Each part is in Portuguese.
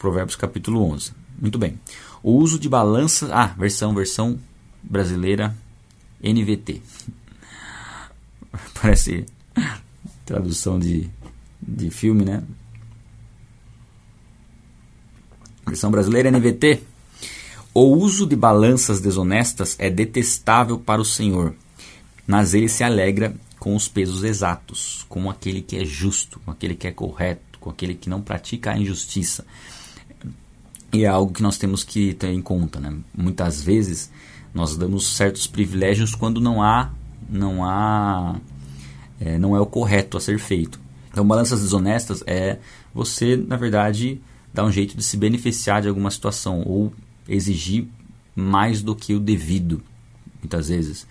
Provérbios capítulo 11. Muito bem. O uso de balança. Ah, versão, versão brasileira NVT. Parece tradução de, de filme, né? Versão brasileira NVT. O uso de balanças desonestas é detestável para o Senhor, mas ele se alegra com os pesos exatos, com aquele que é justo, com aquele que é correto, com aquele que não pratica a injustiça. E é algo que nós temos que ter em conta, né? Muitas vezes nós damos certos privilégios quando não há, não há, é, não é o correto a ser feito. Então, balanças desonestas é você, na verdade, dar um jeito de se beneficiar de alguma situação ou exigir mais do que o devido, muitas vezes.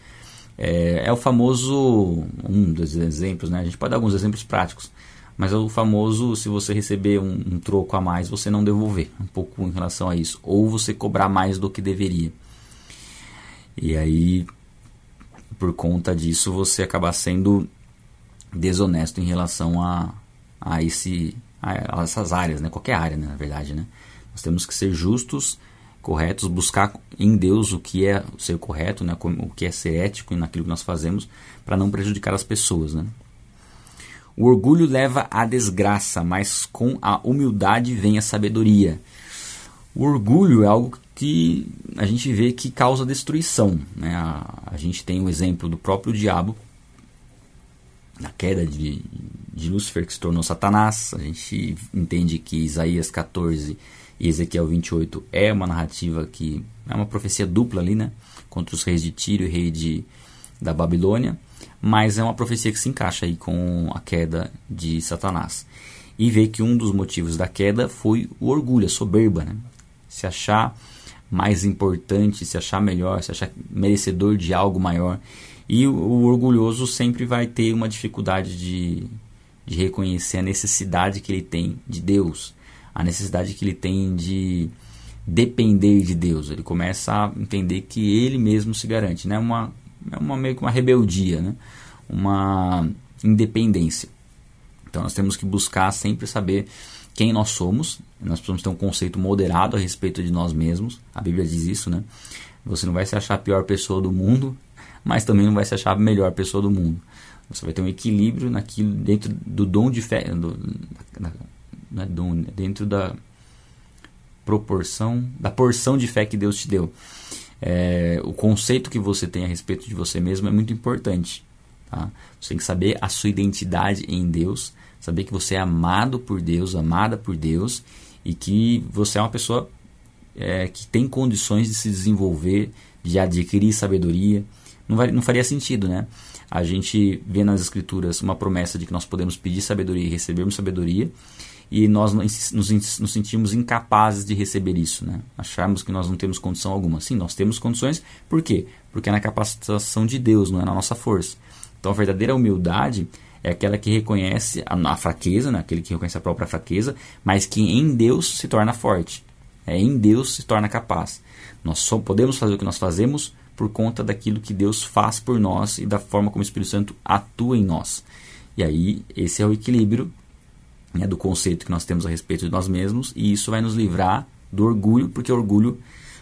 É, é o famoso, um dos exemplos, né? A gente pode dar alguns exemplos práticos, mas é o famoso, se você receber um, um troco a mais, você não devolver, um pouco em relação a isso, ou você cobrar mais do que deveria. E aí, por conta disso, você acaba sendo desonesto em relação a, a, esse, a essas áreas, né? qualquer área, né? na verdade. Né? Nós temos que ser justos corretos, buscar em Deus o que é ser correto, né, o que é ser ético naquilo que nós fazemos, para não prejudicar as pessoas. Né? O orgulho leva à desgraça, mas com a humildade vem a sabedoria. O orgulho é algo que a gente vê que causa destruição. Né? A, a gente tem o exemplo do próprio diabo, na queda de, de Lúcifer, que se tornou Satanás. A gente entende que Isaías 14 e Ezequiel 28 é uma narrativa que é uma profecia dupla ali, né? Contra os reis de Tiro e rei de, da Babilônia, mas é uma profecia que se encaixa aí com a queda de Satanás. E vê que um dos motivos da queda foi o orgulho, a soberba, né? Se achar mais importante, se achar melhor, se achar merecedor de algo maior. E o, o orgulhoso sempre vai ter uma dificuldade de, de reconhecer a necessidade que ele tem de Deus, a necessidade que ele tem de depender de Deus. Ele começa a entender que ele mesmo se garante, né? Uma uma meio que uma rebeldia, né? Uma independência. Então nós temos que buscar sempre saber quem nós somos. Nós precisamos ter um conceito moderado a respeito de nós mesmos. A Bíblia diz isso, né? Você não vai se achar a pior pessoa do mundo, mas também não vai se achar a melhor pessoa do mundo. Você vai ter um equilíbrio naquilo dentro do dom de fé, do, né, dentro da proporção, da porção de fé que Deus te deu. É, o conceito que você tem a respeito de você mesmo é muito importante. Tá? Você tem que saber a sua identidade em Deus, saber que você é amado por Deus, amada por Deus e que você é uma pessoa é, que tem condições de se desenvolver, de adquirir sabedoria. Não, vai, não faria sentido, né? A gente vê nas Escrituras uma promessa de que nós podemos pedir sabedoria e recebermos sabedoria, e nós nos, nos, sentimos incapazes de receber isso, né? Acharmos que nós não temos condição alguma. Sim, nós temos condições, por quê? Porque é na capacitação de Deus, não é na nossa força. Então a verdadeira humildade é aquela que reconhece a, a fraqueza, né? aquele que reconhece a própria fraqueza, mas que em Deus se torna forte. É em Deus se torna capaz. Nós só podemos fazer o que nós fazemos por conta daquilo que Deus faz por nós e da forma como o Espírito Santo atua em nós. E aí, esse é o equilíbrio né, do conceito que nós temos a respeito de nós mesmos, e isso vai nos livrar do orgulho, porque orgulho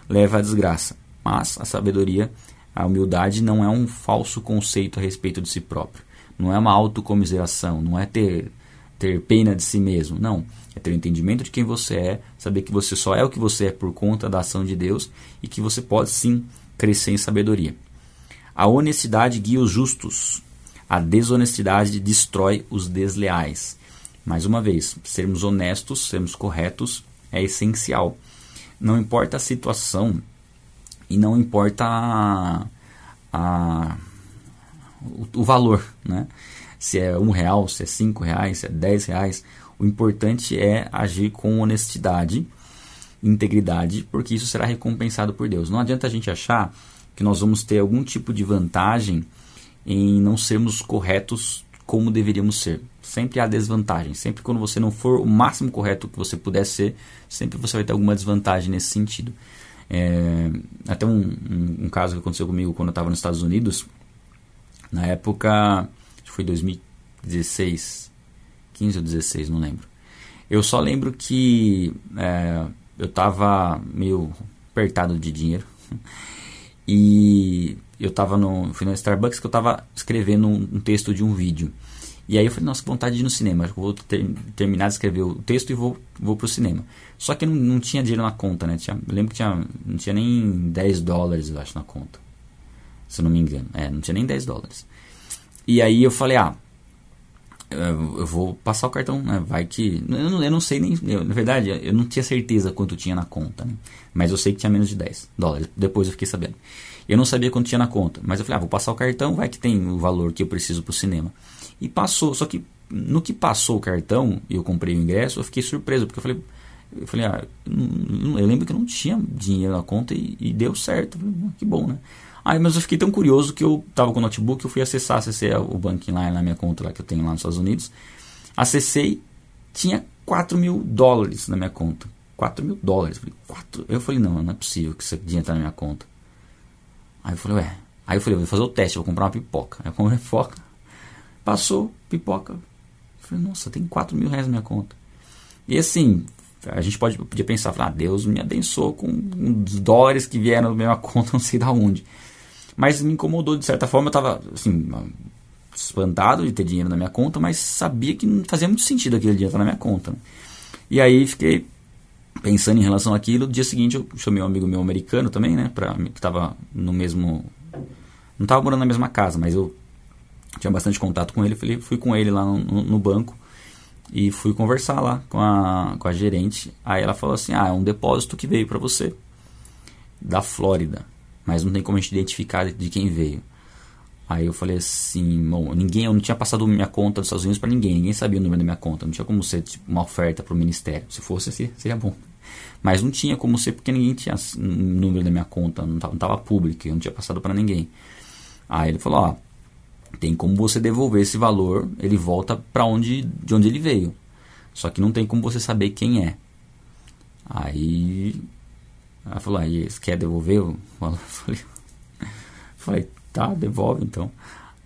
leva à desgraça. Mas a sabedoria, a humildade não é um falso conceito a respeito de si próprio. Não é uma autocomiseração, não é ter, ter pena de si mesmo. Não. É ter o entendimento de quem você é, saber que você só é o que você é por conta da ação de Deus e que você pode sim crescer em sabedoria. A honestidade guia os justos, a desonestidade destrói os desleais. Mais uma vez, sermos honestos, sermos corretos é essencial. Não importa a situação e não importa a, a, o, o, valor, né? Se é um real, se é cinco reais, se é dez reais, o importante é agir com honestidade, integridade, porque isso será recompensado por Deus. Não adianta a gente achar que nós vamos ter algum tipo de vantagem em não sermos corretos como deveríamos ser. Sempre há desvantagem. Sempre quando você não for o máximo correto que você puder ser, sempre você vai ter alguma desvantagem nesse sentido. É, até um, um, um, caso que aconteceu comigo quando eu estava nos Estados Unidos, na época, acho que foi 2016, 15 ou 16, não lembro. Eu só lembro que é, eu estava meio apertado de dinheiro. E eu estava no, fui no Starbucks que eu estava escrevendo um, um, texto de um vídeo. E aí eu falei, nossa, que vontade de ir no cinema. vou ter, terminar de escrever o texto e vou, vou pro cinema. Só que não, não tinha dinheiro na conta, né? Tinha, lembro que tinha, não tinha nem 10 dólares, eu acho, na conta. Se eu não me engano. É, não tinha nem 10 dólares. E aí eu falei, ah, eu vou passar o cartão, né? Vai que. Eu não, eu não sei nem. Eu, na verdade, eu não tinha certeza quanto tinha na conta, né? Mas eu sei que tinha menos de 10 dólares. Depois eu fiquei sabendo. Eu não sabia quanto tinha na conta. Mas eu falei, ah, vou passar o cartão, vai que tem o valor que eu preciso pro cinema. E passou. Só que no que passou o cartão e eu comprei o ingresso, eu fiquei surpreso, porque eu falei. Eu falei, ah, eu lembro que eu não tinha dinheiro na conta e, e deu certo. Falei, ah, que bom, né? Aí, mas eu fiquei tão curioso que eu tava com o notebook, eu fui acessar, acessei o banking lá na minha conta lá que eu tenho lá nos Estados Unidos. Acessei, tinha 4 mil dólares na minha conta. 4 mil dólares. Falei, 4? Eu falei, não, não é possível que isso dinheiro tá na minha conta. Aí eu falei, ué. Aí eu falei, vou fazer o teste, vou comprar uma pipoca. Aí eu comprei pipoca. Passou, pipoca. Falei, nossa, tem 4 mil reais na minha conta. E assim, a gente pode, podia pensar, ah, Deus me abençoou com os dólares que vieram na minha conta, não sei da onde. Mas me incomodou de certa forma. Eu estava assim, espantado de ter dinheiro na minha conta, mas sabia que não fazia muito sentido aquele dinheiro estar na minha conta. E aí fiquei pensando em relação àquilo. No dia seguinte eu chamei um amigo meu americano também, né? Pra, que estava no mesmo. Não estava morando na mesma casa, mas eu tinha bastante contato com ele. Fui, fui com ele lá no, no, banco e fui conversar lá com a, com a gerente. Aí ela falou assim: Ah, é um depósito que veio para você da Flórida mas não tem como a gente identificar de quem veio. Aí eu falei assim, bom, ninguém, eu não tinha passado minha conta dos Estados Unidos para ninguém, ninguém sabia o número da minha conta, não tinha como ser tipo, uma oferta para o ministério. Se fosse, seria bom. Mas não tinha como ser porque ninguém tinha o número da minha conta, não estava público, eu não tinha passado para ninguém. Aí ele falou, ó, tem como você devolver esse valor, ele volta para onde, de onde ele veio. Só que não tem como você saber quem é. Aí ela falou, aí, você quer devolver? Eu falei, falei, tá, devolve então.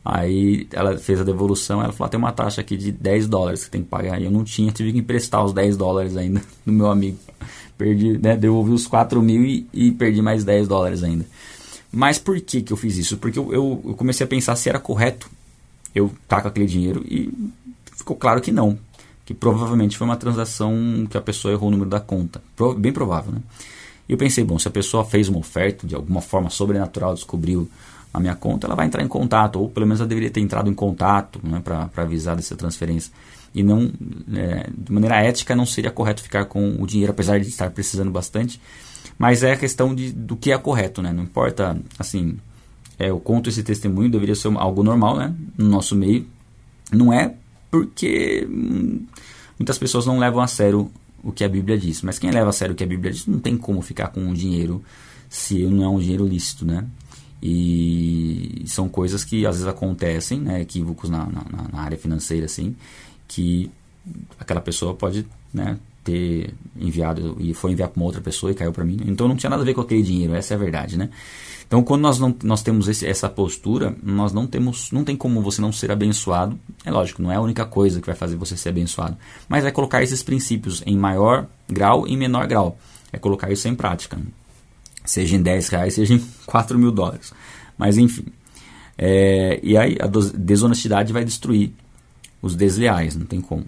Aí ela fez a devolução, ela falou, ah, tem uma taxa aqui de 10 dólares que tem que pagar. E eu não tinha, tive que emprestar os 10 dólares ainda do meu amigo. Perdi, né, devolvi os 4 mil e, e, perdi mais 10 dólares ainda. Mas por que, que eu fiz isso? Porque eu, eu, eu comecei a pensar se era correto eu estar com aquele dinheiro e ficou claro que não. Que provavelmente foi uma transação que a pessoa errou o número da conta. Bem provável, né? E eu pensei, bom, se a pessoa fez uma oferta, de alguma forma sobrenatural, descobriu a minha conta, ela vai entrar em contato, ou pelo menos ela deveria ter entrado em contato né, para avisar dessa transferência. E não, é, de maneira ética, não seria correto ficar com o dinheiro, apesar de estar precisando bastante. Mas é a questão de, do que é correto, né? Não importa, assim, é, eu conto esse testemunho, deveria ser algo normal, né? No nosso meio. Não é porque muitas pessoas não levam a sério o que a Bíblia diz. Mas quem leva a sério o que a Bíblia diz não tem como ficar com o dinheiro se não é um dinheiro lícito, né? E são coisas que às vezes acontecem, né? Equívocos na, na, na área financeira, assim, que aquela pessoa pode, né? Ter enviado e foi enviar para uma outra pessoa e caiu para mim. Então não tinha nada a ver com aquele dinheiro, essa é a verdade, né? Então, quando nós, não, nós temos esse, essa postura, nós não temos, não tem como você não ser abençoado. É lógico, não é a única coisa que vai fazer você ser abençoado, mas é colocar esses princípios em maior grau e menor grau. É colocar isso em prática. Seja em 10 reais, seja em 4 mil dólares. Mas enfim. É, e aí a desonestidade vai destruir os desleais, não tem como.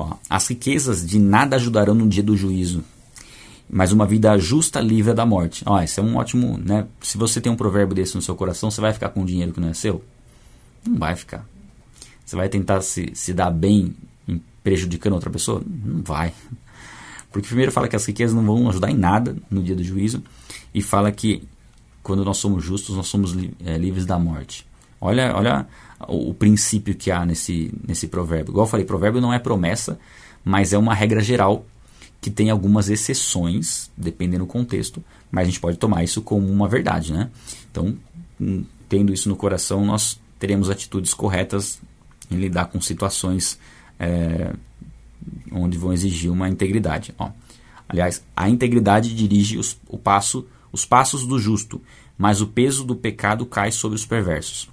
Ó, as riquezas de nada ajudarão no dia do juízo, mas uma vida justa livre da morte. Ó, esse é um ótimo, né? Se você tem um provérbio desse no seu coração, você vai ficar com dinheiro que não é seu? Não vai ficar. Você vai tentar se, se dar bem prejudicando outra pessoa? Não vai. Porque primeiro fala que as riquezas não vão ajudar em nada no dia do juízo e fala que quando nós somos justos, nós somos li, é, livres da morte. Olha, olha o, princípio que há nesse, nesse provérbio. Igual eu falei, provérbio não é promessa, mas é uma regra geral que tem algumas exceções, dependendo do contexto, mas a gente pode tomar isso como uma verdade, né? Então, hum, tendo isso no coração, nós teremos atitudes corretas em lidar com situações é, onde vão exigir uma integridade. Ó. Aliás, a integridade dirige os, o passo, os passos do justo, mas o peso do pecado cai sobre os perversos.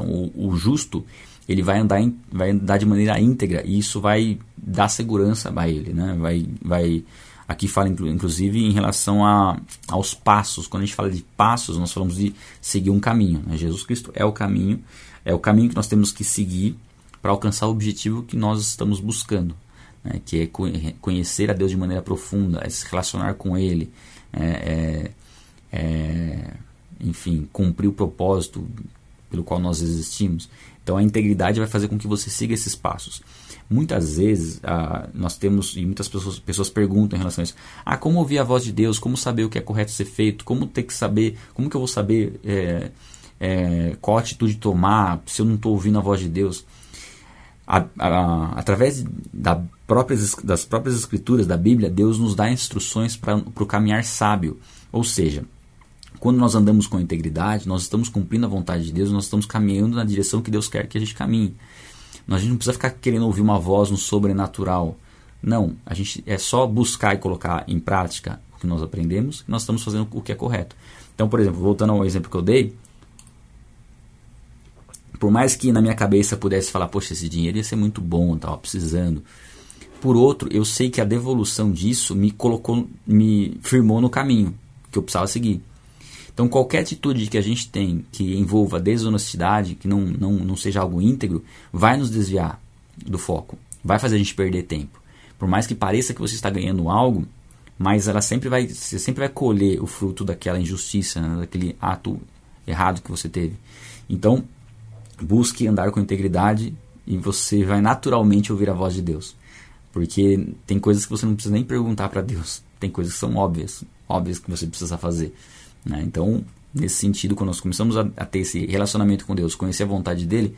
Então, o, o justo ele vai andar, em, vai andar de maneira íntegra e isso vai dar segurança a ele, né? Vai, vai aqui fala inclusive em relação a, aos passos. Quando a gente fala de passos, nós falamos de seguir um caminho. Né? Jesus Cristo é o caminho, é o caminho que nós temos que seguir para alcançar o objetivo que nós estamos buscando, né? que é conhecer a Deus de maneira profunda, é se relacionar com Ele, é, é, é, enfim, cumprir o propósito pelo qual nós existimos. Então a integridade vai fazer com que você siga esses passos. Muitas vezes ah, nós temos, e muitas pessoas, pessoas perguntam em relação a isso: ah, como ouvir a voz de Deus? Como saber o que é correto ser feito? Como ter que saber? Como que eu vou saber é, é, qual atitude tomar se eu não estou ouvindo a voz de Deus? A, a, através da próprias, das próprias escrituras da Bíblia, Deus nos dá instruções para o caminhar sábio. Ou seja, quando nós andamos com integridade, nós estamos cumprindo a vontade de Deus, nós estamos caminhando na direção que Deus quer que a gente caminhe. A gente não precisa ficar querendo ouvir uma voz no sobrenatural. Não, a gente é só buscar e colocar em prática o que nós aprendemos, nós estamos fazendo o que é correto. Então, por exemplo, voltando ao exemplo que eu dei, por mais que na minha cabeça pudesse falar, poxa, esse dinheiro ia ser muito bom, estava precisando. Por outro, eu sei que a devolução disso me colocou, me firmou no caminho que eu precisava seguir. Então, qualquer atitude que a gente tem que envolva desonestidade, que não, não, não seja algo íntegro, vai nos desviar do foco, vai fazer a gente perder tempo. Por mais que pareça que você está ganhando algo, mas ela sempre vai, você sempre vai colher o fruto daquela injustiça, né, daquele ato errado que você teve. Então, busque andar com integridade e você vai naturalmente ouvir a voz de Deus. Porque tem coisas que você não precisa nem perguntar para Deus. Tem coisas que são óbvias, óbvias que você precisa fazer. Né? Então, nesse sentido, quando nós começamos a, a, ter esse relacionamento com Deus, conhecer a vontade dele,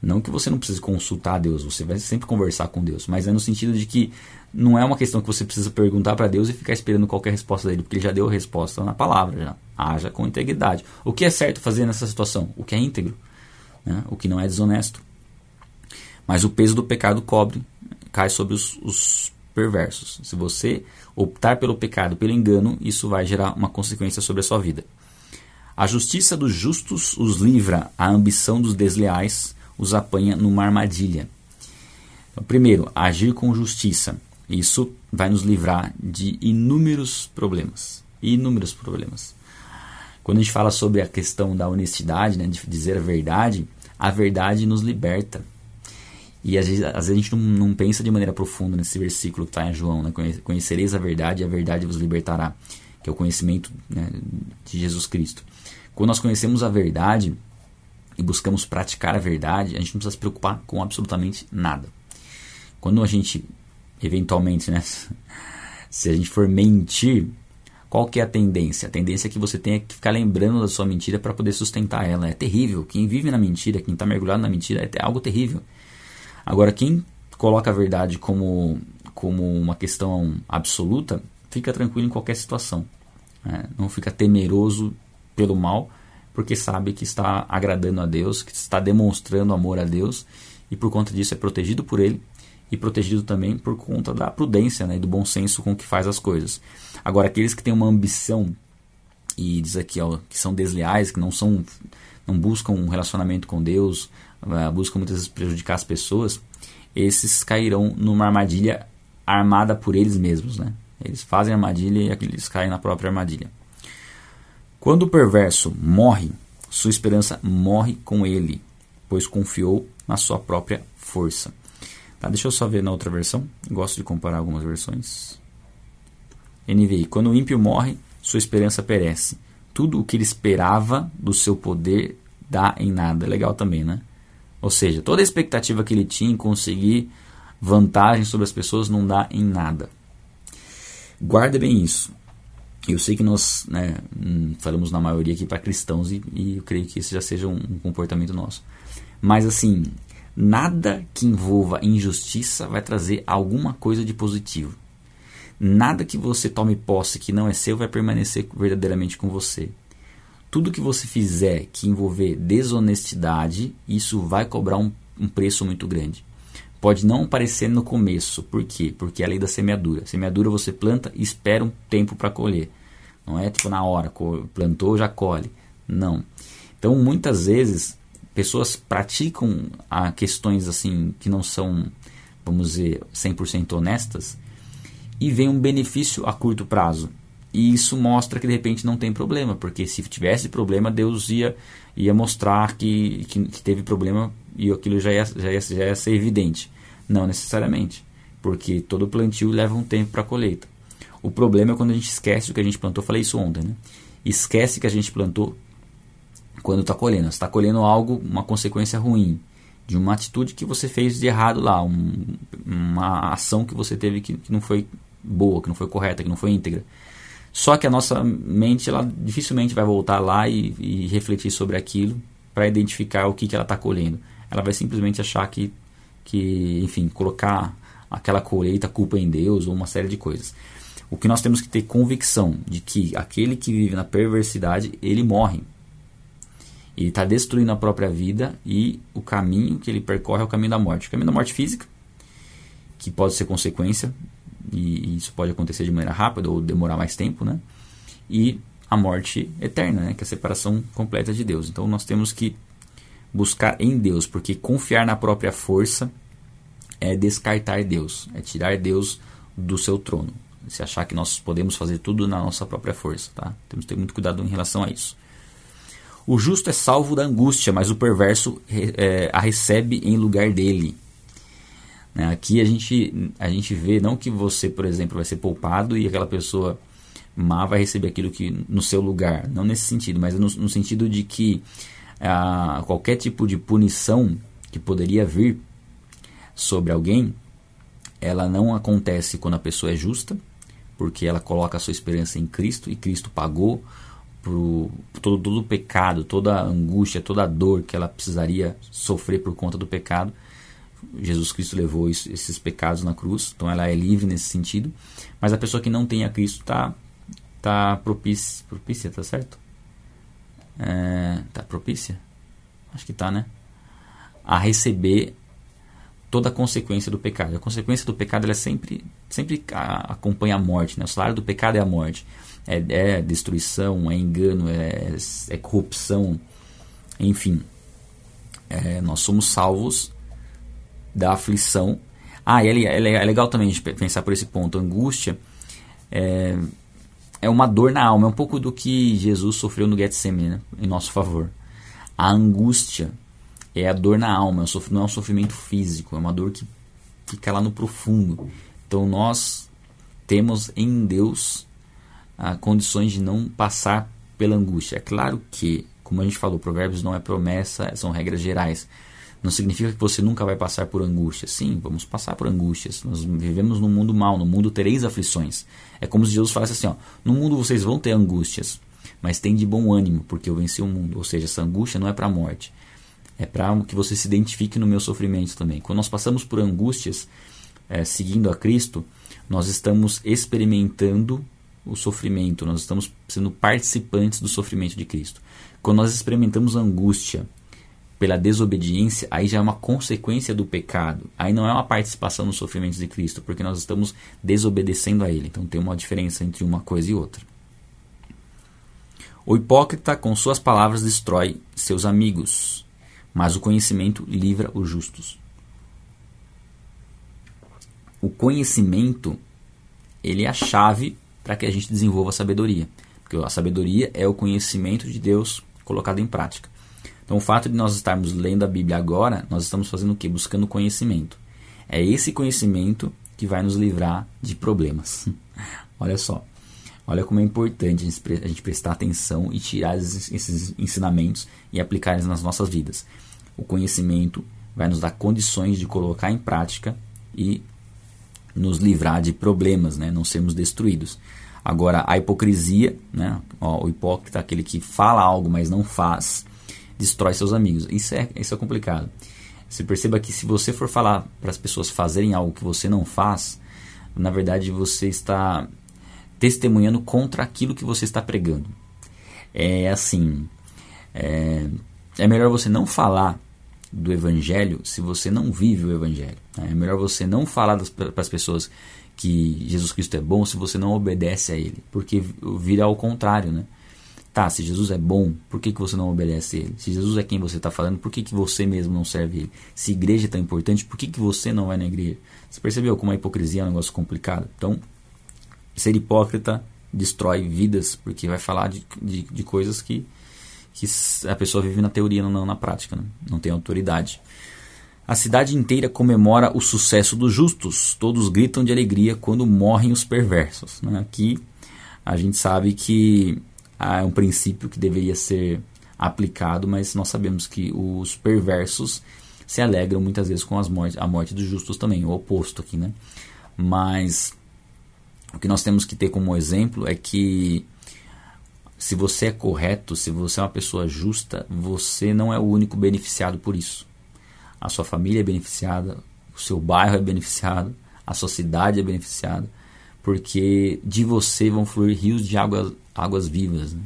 não que você não precise consultar Deus, você vai sempre conversar com Deus, mas é no sentido de que não é uma questão que você precisa perguntar para Deus e ficar esperando qualquer resposta dele, porque ele já deu a resposta na palavra, já. Haja com integridade. O que é certo fazer nessa situação? O que é íntegro, né? o que não é desonesto. Mas o peso do pecado cobre, cai sobre os, os perversos. Se você optar pelo pecado, pelo engano, isso vai gerar uma consequência sobre a sua vida. A justiça dos justos os livra, a ambição dos desleais os apanha numa armadilha. Então, primeiro, agir com justiça. Isso vai nos livrar de inúmeros problemas. Inúmeros problemas. Quando a gente fala sobre a questão da honestidade, né, de dizer a verdade, a verdade nos liberta. E às vezes, às vezes a gente não, não, pensa de maneira profunda nesse versículo que está em João, né? Conhecereis a verdade e a verdade vos libertará, que é o conhecimento né, de Jesus Cristo. Quando nós conhecemos a verdade e buscamos praticar a verdade, a gente não precisa se preocupar com absolutamente nada. Quando a gente, eventualmente, né, se a gente for mentir, qual que é a tendência? A tendência é que você tenha que ficar lembrando da sua mentira para poder sustentar ela. É terrível. Quem vive na mentira, quem está mergulhado na mentira, é algo terrível. Agora, quem coloca a verdade como, como uma questão absoluta, fica tranquilo em qualquer situação. Né? Não fica temeroso pelo mal, porque sabe que está agradando a Deus, que está demonstrando amor a Deus, e por conta disso é protegido por Ele e protegido também por conta da prudência né, e do bom senso com que faz as coisas. Agora, aqueles que têm uma ambição, e diz aqui ó, que são desleais, que não, são, não buscam um relacionamento com Deus, buscam muitas vezes prejudicar as pessoas, esses cairão numa armadilha armada por eles mesmos. Né? Eles fazem armadilha e eles caem na própria armadilha. Quando o perverso morre, sua esperança morre com ele, pois confiou na sua própria força. Tá, deixa eu só ver na outra versão. Gosto de comparar algumas versões. NVI. Quando o ímpio morre, sua esperança perece. Tudo o que ele esperava do seu poder dá em nada. Legal também, né? Ou seja, toda a expectativa que ele tinha em conseguir vantagem sobre as pessoas não dá em nada. Guarda bem isso. Eu sei que nós né, hum, falamos na maioria aqui para cristãos e, e, eu creio que esse já seja um, um comportamento nosso. Mas assim, nada que envolva injustiça vai trazer alguma coisa de positivo. Nada que você tome posse que não é seu vai permanecer verdadeiramente com você tudo que você fizer que envolver desonestidade, isso vai cobrar um, um preço muito grande. Pode não parecer no começo, por quê? Porque é a lei da semeadura. Semeadura você planta e espera um tempo para colher. Não é tipo na hora, plantou, já colhe. Não. Então, muitas vezes, pessoas praticam a questões assim que não são, vamos dizer, 100% honestas e vem um benefício a curto prazo. E isso mostra que de repente não tem problema, porque se tivesse problema, Deus ia, ia mostrar que, que, que teve problema e aquilo já ia, já, ia, já ia ser evidente. Não necessariamente, porque todo plantio leva um tempo para a colheita. O problema é quando a gente esquece o que a gente plantou. Falei isso ontem, né? Esquece que a gente plantou quando está colhendo. Está colhendo algo, uma consequência ruim de uma atitude que você fez de errado lá, um, uma ação que você teve que, que, não foi boa, que não foi correta, que não foi íntegra. Só que a nossa mente, ela dificilmente vai voltar lá e, e refletir sobre aquilo para identificar o que, que ela está colhendo. Ela vai simplesmente achar que, que, enfim, colocar aquela colheita culpa em Deus ou uma série de coisas. O que nós temos que ter convicção de que aquele que vive na perversidade, ele morre. Ele está destruindo a própria vida e o caminho que ele percorre é o caminho da morte. O caminho da morte física, que pode ser consequência, e, e isso pode acontecer de maneira rápida ou demorar mais tempo, né? E a morte eterna, né? que é a separação completa de Deus. Então nós temos que buscar em Deus, porque confiar na própria força é descartar Deus, é tirar Deus do seu trono. Se achar que nós podemos fazer tudo na nossa própria força, tá? Temos que ter muito cuidado em relação a isso. O justo é salvo da angústia, mas o perverso é, a recebe em lugar dele. Né? Aqui a gente, a gente vê não que você, por exemplo, vai ser poupado e aquela pessoa má vai receber aquilo que no seu lugar. Não nesse sentido, mas no, no sentido de que a, qualquer tipo de punição que poderia vir sobre alguém, ela não acontece quando a pessoa é justa, porque ela coloca a sua esperança em Cristo e Cristo pagou por todo, todo o pecado, toda a angústia, toda a dor que ela precisaria sofrer por conta do pecado. Jesus Cristo levou isso, esses pecados na cruz, então ela é livre nesse sentido. Mas a pessoa que não tem a Cristo está tá propícia, propícia, tá certo? É, tá propícia? Acho que tá, né? A receber toda a consequência do pecado. A consequência do pecado ela é sempre, sempre acompanha a morte. Né? O salário do pecado é a morte é, é destruição, é engano, é, é corrupção, enfim. É, nós somos salvos da aflição. Ah, e é, é, é legal também a gente pensar por esse ponto. Angústia é, é uma dor na alma, é um pouco do que Jesus sofreu no Getsemane, né, em nosso favor. A angústia é a dor na alma, é não é um sofrimento físico, é uma dor que fica lá no profundo. Então nós temos em Deus ah, condições de não passar pela angústia. É claro que, como a gente falou, provérbios não é promessa, são regras gerais. Não significa que você nunca vai passar por angústia. Sim, vamos passar por angústias. Nós vivemos num mundo mal, no mundo tereis aflições. É como se Jesus falasse assim: ó, no mundo vocês vão ter angústias, mas tem de bom ânimo, porque eu venci o mundo. Ou seja, essa angústia não é para a morte, é para que você se identifique no meu sofrimento também. Quando nós passamos por angústias, é, seguindo a Cristo, nós estamos experimentando o sofrimento, nós estamos sendo participantes do sofrimento de Cristo. Quando nós experimentamos angústia pela desobediência, aí já é uma consequência do pecado. Aí não é uma participação no sofrimento de Cristo, porque nós estamos desobedecendo a Ele. Então tem uma diferença entre uma coisa e outra. O hipócrita, com suas palavras, destrói seus amigos, mas o conhecimento livra os justos. O conhecimento ele é a chave para que a gente desenvolva a sabedoria. Porque a sabedoria é o conhecimento de Deus colocado em prática. Então, o fato de nós estarmos lendo a Bíblia agora, nós estamos fazendo o quê? Buscando conhecimento. É esse conhecimento que vai nos livrar de problemas. Olha só. Olha como é importante a gente prestar atenção e tirar esses ensinamentos e aplicar eles nas nossas vidas. O conhecimento vai nos dar condições de colocar em prática e nos livrar de problemas, né? não sermos destruídos. Agora, a hipocrisia, né? Ó, o hipócrita, aquele que fala algo, mas não faz, destrói seus amigos. Isso é, isso é complicado. Você perceba que se você for falar para as pessoas fazerem algo que você não faz, na verdade você está testemunhando contra aquilo que você está pregando. É assim, é, é melhor você não falar do Evangelho se você não vive o Evangelho. Né? É melhor você não falar para as pessoas que Jesus Cristo é bom se você não obedece a Ele, porque vira ao contrário, né? Tá, se Jesus é bom, por que, que você não obedece ele? Se Jesus é quem você está falando, por que, que você mesmo não serve ele? Se igreja é tão importante, por que, que você não vai na igreja? Você percebeu como a hipocrisia é um negócio complicado? Então, ser hipócrita destrói vidas, porque vai falar de, de, de coisas que, que a pessoa vive na teoria, não na prática, né? não tem autoridade. A cidade inteira comemora o sucesso dos justos, todos gritam de alegria quando morrem os perversos. Né? Aqui a gente sabe que é um princípio que deveria ser aplicado, mas nós sabemos que os perversos se alegram muitas vezes com as mortes, a morte dos justos também, o oposto aqui, né? Mas o que nós temos que ter como exemplo é que se você é correto, se você é uma pessoa justa, você não é o único beneficiado por isso. A sua família é beneficiada, o seu bairro é beneficiado, a sua cidade é beneficiada, porque de você vão fluir rios de água águas vivas. Né?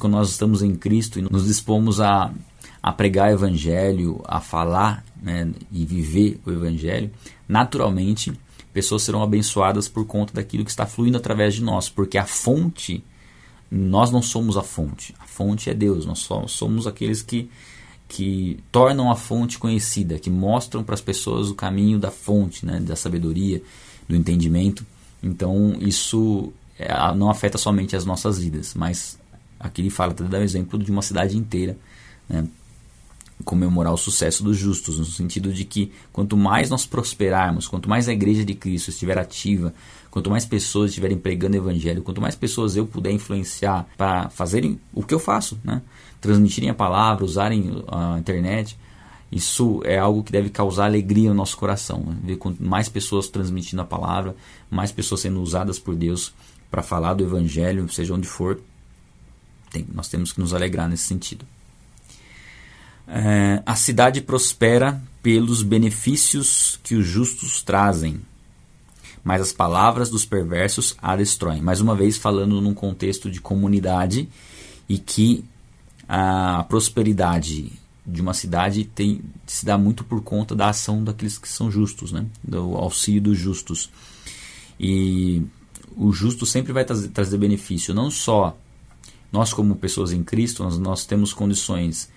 Quando nós estamos em Cristo e nos dispomos a, a pregar o Evangelho, a falar né, e viver o Evangelho, naturalmente pessoas serão abençoadas por conta daquilo que está fluindo através de nós, porque a fonte, nós não somos a fonte, a fonte é Deus, nós somos aqueles que, que tornam a fonte conhecida, que mostram para as pessoas o caminho da fonte, né, da sabedoria, do entendimento. Então isso é, não afeta somente as nossas vidas, mas aqui ele fala, dá o exemplo de uma cidade inteira, né, comemorar o sucesso dos justos, no sentido de que quanto mais nós prosperarmos, quanto mais a igreja de Cristo estiver ativa, quanto mais pessoas estiverem pregando o evangelho, quanto mais pessoas eu puder influenciar para fazerem o que eu faço, né, transmitirem a palavra, usarem a internet, isso é algo que deve causar alegria no nosso coração. Né? Ver mais pessoas transmitindo a palavra, mais pessoas sendo usadas por Deus para falar do Evangelho, seja onde for, tem, nós temos que nos alegrar nesse sentido. É, a cidade prospera pelos benefícios que os justos trazem, mas as palavras dos perversos a destroem. Mais uma vez, falando num contexto de comunidade e que a prosperidade de uma cidade tem, se dá muito por conta da ação daqueles que são justos, né? do auxílio dos justos. E o justo sempre vai trazer, trazer benefício. Não só nós, como pessoas em Cristo, nós, nós temos condições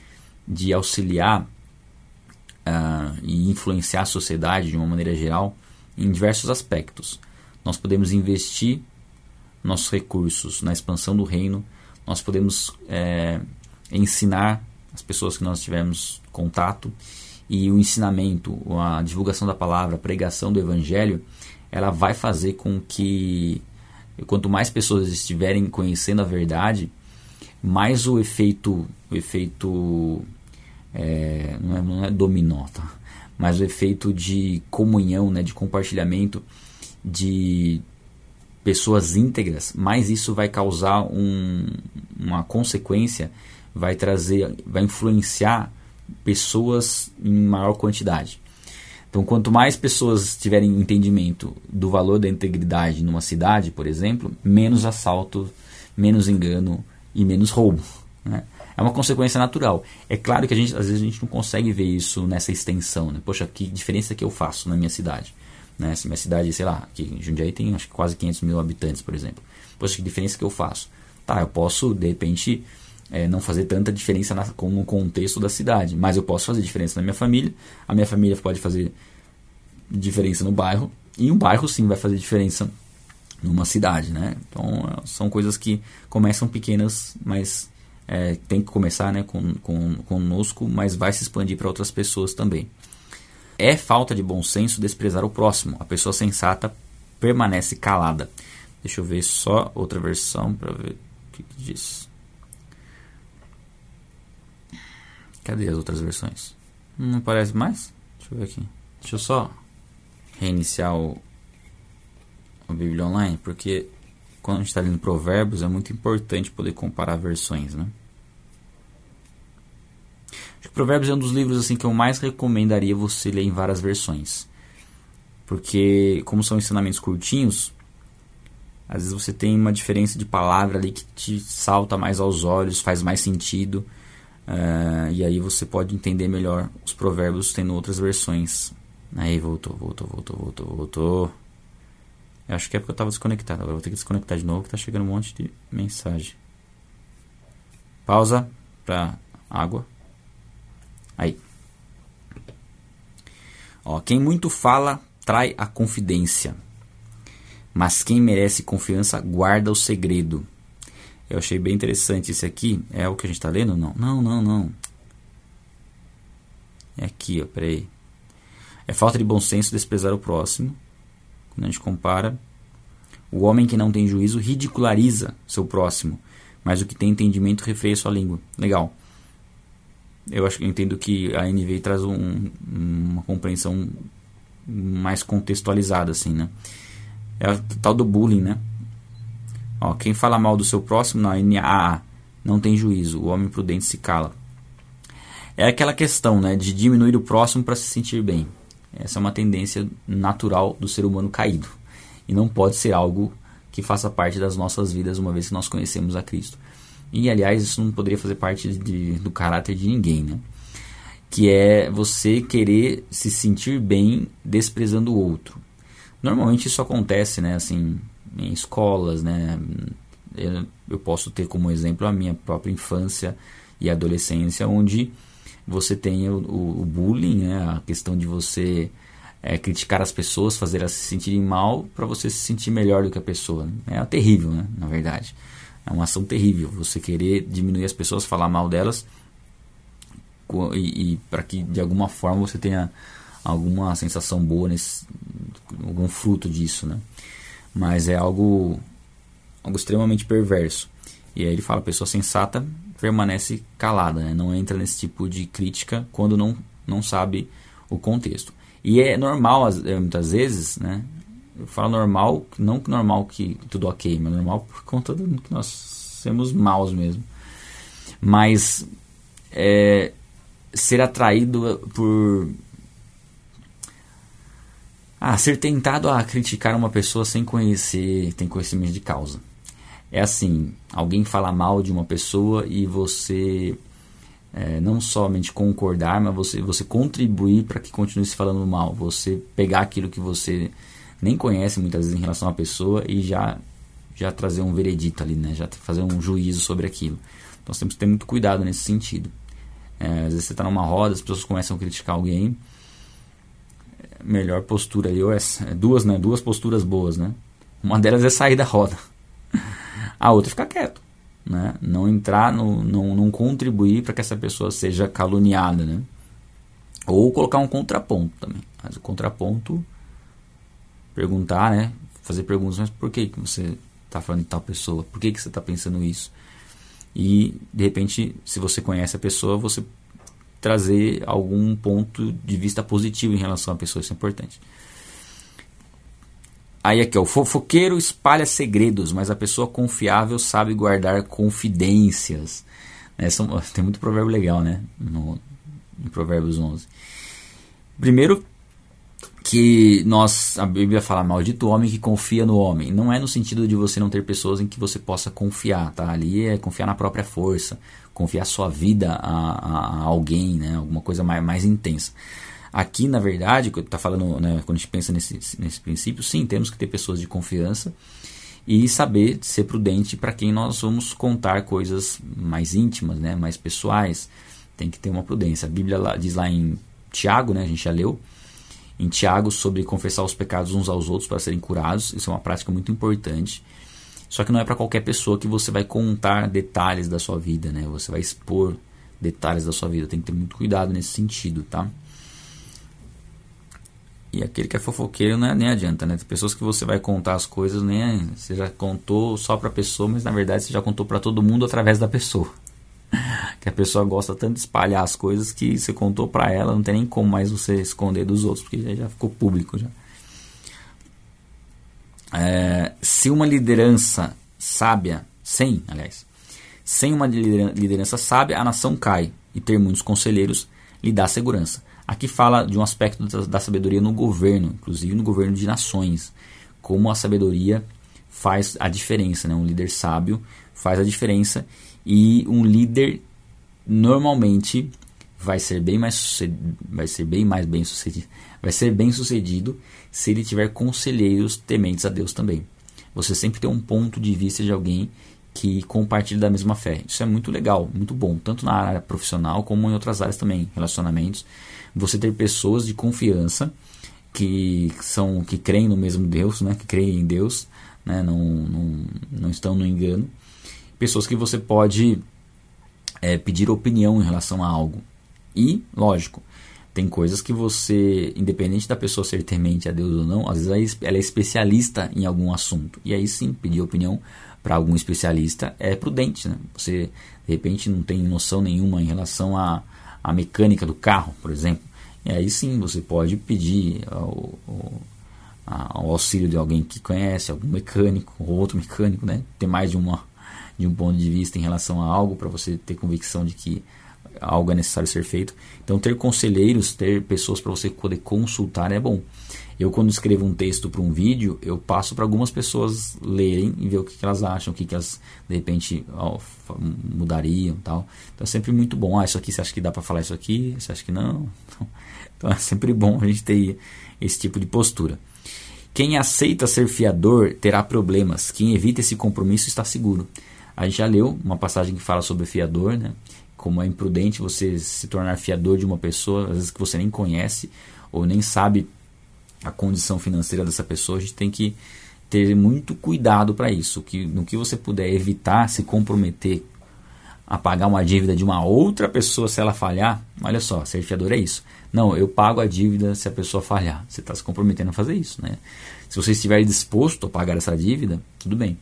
de auxiliar uh, e influenciar a sociedade de uma maneira geral em diversos aspectos. Nós podemos investir nossos recursos na expansão do reino, nós podemos é, ensinar as pessoas que nós tivermos contato e o ensinamento, a divulgação da palavra, a pregação do evangelho, ela vai fazer com que quanto mais pessoas estiverem conhecendo a verdade, mais o efeito, o efeito é, não, é, não, é, dominó, tá? mas o efeito de comunhão, né, de compartilhamento de pessoas íntegras, mais isso vai causar um, uma consequência, vai trazer, vai influenciar pessoas em maior quantidade. Então, quanto mais pessoas tiverem entendimento do valor da integridade numa cidade, por exemplo, menos assalto, menos engano e menos roubo. Né? É uma consequência natural. É claro que a gente, às vezes a gente não consegue ver isso nessa extensão. Né? Poxa, que diferença que eu faço na minha cidade? Né? Se minha cidade, sei lá, aqui em Jundiaí tem acho que quase 500 mil habitantes, por exemplo. Poxa, que diferença que eu faço? Tá, eu posso, de repente, é, não fazer tanta diferença na, no contexto da cidade, mas eu posso fazer diferença na minha família, a minha família pode fazer diferença no bairro, e um bairro sim vai fazer diferença numa cidade, né? Então são coisas que começam pequenas, mas é, tem que começar né, com, com, conosco, mas vai se expandir para outras pessoas também. É falta de bom senso desprezar o próximo. A pessoa sensata permanece calada. Deixa eu ver só outra versão para ver o que, que diz. Cadê as outras versões? Não parece mais? Deixa eu ver aqui. Deixa eu só reiniciar o, o Bíblia Online, porque quando a gente está lendo Provérbios é muito importante poder comparar versões, né? Acho que Provérbios é um dos livros assim que eu mais recomendaria você ler em várias versões, porque como são ensinamentos curtinhos, às vezes você tem uma diferença de palavra ali que te salta mais aos olhos, faz mais sentido. Uh, e aí você pode entender melhor os provérbios tendo outras versões. Aí voltou, voltou, voltou, voltou, voltou. Eu acho que é porque eu estava desconectado. Agora vou ter que desconectar de novo que tá chegando um monte de mensagem. Pausa para água. Aí. Ó, quem muito fala trai a confidência, mas quem merece confiança guarda o segredo. Eu achei bem interessante isso aqui. É o que a gente está lendo? Não, não, não, não. É aqui, ó, peraí. É falta de bom senso desprezar o próximo. Quando a gente compara, o homem que não tem juízo ridiculariza seu próximo, mas o que tem entendimento refreia sua língua. Legal. Eu acho que eu entendo que a NV traz um, uma compreensão mais contextualizada, assim, né? É o tal do bullying, né? Ó, quem fala mal do seu próximo na NAA não tem juízo, o homem prudente se cala. É aquela questão, né, de diminuir o próximo para se sentir bem. Essa é uma tendência natural do ser humano caído e não pode ser algo que faça parte das nossas vidas uma vez que nós conhecemos a Cristo. E aliás, isso não poderia fazer parte de, do caráter de ninguém, né? Que é você querer se sentir bem desprezando o outro. Normalmente isso acontece, né? Assim, em escolas, né? Eu, eu posso ter como exemplo a minha própria infância e adolescência, onde você tem o, o, o bullying, né? A questão de você é, criticar as pessoas, fazer elas se sentirem mal para você se sentir melhor do que a pessoa. Né? É terrível, né? na verdade. É uma ação terrível. Você querer diminuir as pessoas, falar mal delas e, e para que de alguma forma você tenha alguma sensação boa, nesse, algum fruto disso. Né? Mas é algo, algo extremamente perverso. E aí ele fala: a pessoa sensata permanece calada, né? não entra nesse tipo de crítica quando não, não sabe o contexto. E é normal, é, muitas vezes, né? Eu falo normal, não normal que tudo ok, mas normal por conta do que nós somos maus mesmo. Mas é, ser atraído por. Ah, ser tentado a criticar uma pessoa sem conhecer, tem conhecimento de causa. É assim, alguém fala mal de uma pessoa e você é, não somente concordar, mas você, você contribuir para que continue se falando mal. Você pegar aquilo que você nem conhece muitas vezes em relação à pessoa e já, já trazer um veredito ali, né? já fazer um juízo sobre aquilo. Então nós temos que ter muito cuidado nesse sentido. É, às vezes você está numa roda, as pessoas começam a criticar alguém. Melhor postura aí, é, duas, né? duas posturas boas. Né? Uma delas é sair da roda, a outra é ficar quieto né? não entrar, no, não, não contribuir para que essa pessoa seja caluniada. Né? Ou colocar um contraponto também. Mas o contraponto, perguntar, né? fazer perguntas, mas por que, que você está falando de tal pessoa? Por que, que você está pensando isso? E, de repente, se você conhece a pessoa, você trazer algum ponto de vista positivo em relação à pessoa, isso é importante. Aí aqui, ó, o fofoqueiro espalha segredos, mas a pessoa confiável sabe guardar confidências. Né? São, tem muito provérbio legal, né? No, no Provérbios 11. Primeiro, que nós, a Bíblia fala maldito homem que confia no homem. Não é no sentido de você não ter pessoas em que você possa confiar, tá? Ali é confiar na própria força, confiar sua vida a, a, a alguém, né? Alguma coisa mais, mais intensa. Aqui, na verdade, está falando, né, quando a gente pensa nesse, nesse princípio, sim, temos que ter pessoas de confiança e saber ser prudente para quem nós vamos contar coisas mais íntimas, né, mais pessoais. Tem que ter uma prudência. A Bíblia diz lá em Tiago, né, a gente já leu, em Tiago sobre confessar os pecados uns aos outros para serem curados. Isso é uma prática muito importante. Só que não é para qualquer pessoa que você vai contar detalhes da sua vida, né? Você vai expor detalhes da sua vida. Tem que ter muito cuidado nesse sentido, tá? E aquele que é fofoqueiro né, nem adianta, né? Tem pessoas que você vai contar as coisas, nem você já contou só para a pessoa, mas na verdade você já contou para todo mundo através da pessoa. que a pessoa gosta tanto de espalhar as coisas que você contou para ela, não tem nem como mais você esconder dos outros, porque já, já ficou público já. É, se uma liderança sábia, sem, aliás, sem uma liderança sábia, a nação cai e ter muitos conselheiros lhe dá segurança. Aqui fala de um aspecto da, da sabedoria no governo, inclusive no governo de nações, como a sabedoria faz a diferença, né? Um líder sábio faz a diferença e um líder normalmente vai ser bem mais vai ser bem mais bem sucedido, vai ser bem sucedido se ele tiver conselheiros tementes a Deus também. Você sempre tem um ponto de vista de alguém que compartilham da mesma fé. Isso é muito legal, muito bom, tanto na área profissional como em outras áreas também, relacionamentos. Você ter pessoas de confiança que são que creem no mesmo Deus, né, que creem em Deus, né, não, não, não estão no engano. Pessoas que você pode é, pedir opinião em relação a algo. E, lógico, tem coisas que você, independente da pessoa ser temente a Deus ou não, às vezes ela é especialista em algum assunto. E aí sim, pedir opinião para algum especialista é prudente. Né? Você, de repente, não tem noção nenhuma em relação à, à mecânica do carro, por exemplo. E aí sim, você pode pedir ao auxílio de alguém que conhece, algum mecânico ou outro mecânico, né? Ter mais de, uma, de um ponto de vista em relação a algo para você ter convicção de que algo é necessário ser feito. Então, ter conselheiros, ter pessoas para você poder consultar é bom. Eu, quando escrevo um texto para um vídeo, eu passo para algumas pessoas lerem e ver o que, que elas acham, o que, que elas, de repente, ó, mudariam tal. Então, é sempre muito bom. Ah, isso aqui, você acha que dá para falar isso aqui? Você acha que não? Então, é sempre bom a gente ter esse tipo de postura. Quem aceita ser fiador terá problemas. Quem evita esse compromisso está seguro. A gente já leu uma passagem que fala sobre fiador, né? Como é imprudente você se tornar fiador de uma pessoa, às vezes que você nem conhece ou nem sabe a condição financeira dessa pessoa, a gente tem que ter muito cuidado para isso. Que, no que você puder evitar se comprometer a pagar uma dívida de uma outra pessoa se ela falhar, olha só, ser fiador é isso. Não, eu pago a dívida se a pessoa falhar. Você está se comprometendo a fazer isso. Né? Se você estiver disposto a pagar essa dívida, tudo bem.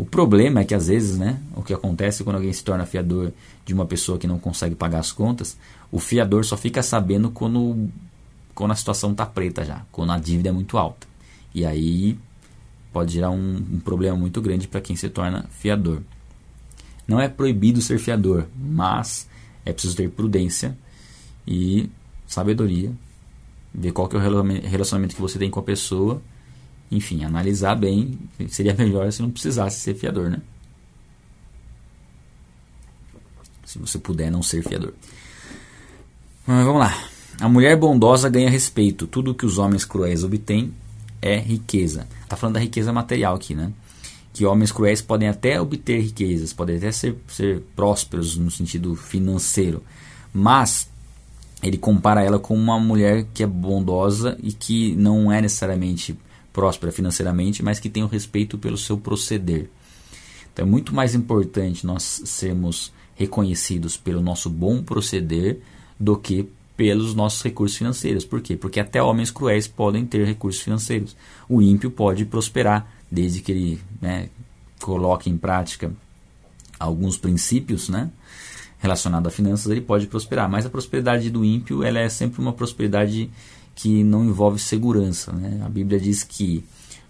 O problema é que às vezes, né, o que acontece quando alguém se torna fiador de uma pessoa que não consegue pagar as contas, o fiador só fica sabendo quando quando a situação está preta já, quando a dívida é muito alta. E aí pode gerar um, um problema muito grande para quem se torna fiador. Não é proibido ser fiador, mas é preciso ter prudência e sabedoria, ver qual que é o relacionamento que você tem com a pessoa, enfim, analisar bem. Seria melhor se não precisasse ser fiador, né? Se você puder não ser fiador. Mas vamos lá. A mulher bondosa ganha respeito. Tudo que os homens cruéis obtêm é riqueza. Está falando da riqueza material aqui, né? Que homens cruéis podem até obter riquezas, podem até ser, ser prósperos no sentido financeiro, mas ele compara ela com uma mulher que é bondosa e que não é necessariamente próspera financeiramente, mas que tem o respeito pelo seu proceder. Então é muito mais importante nós sermos reconhecidos pelo nosso bom proceder do que pelos nossos recursos financeiros. Por quê? Porque até homens cruéis podem ter recursos financeiros. O ímpio pode prosperar desde que ele né, coloque em prática alguns princípios né, relacionados a finanças, ele pode prosperar. Mas a prosperidade do ímpio ela é sempre uma prosperidade que não envolve segurança. Né? A Bíblia diz que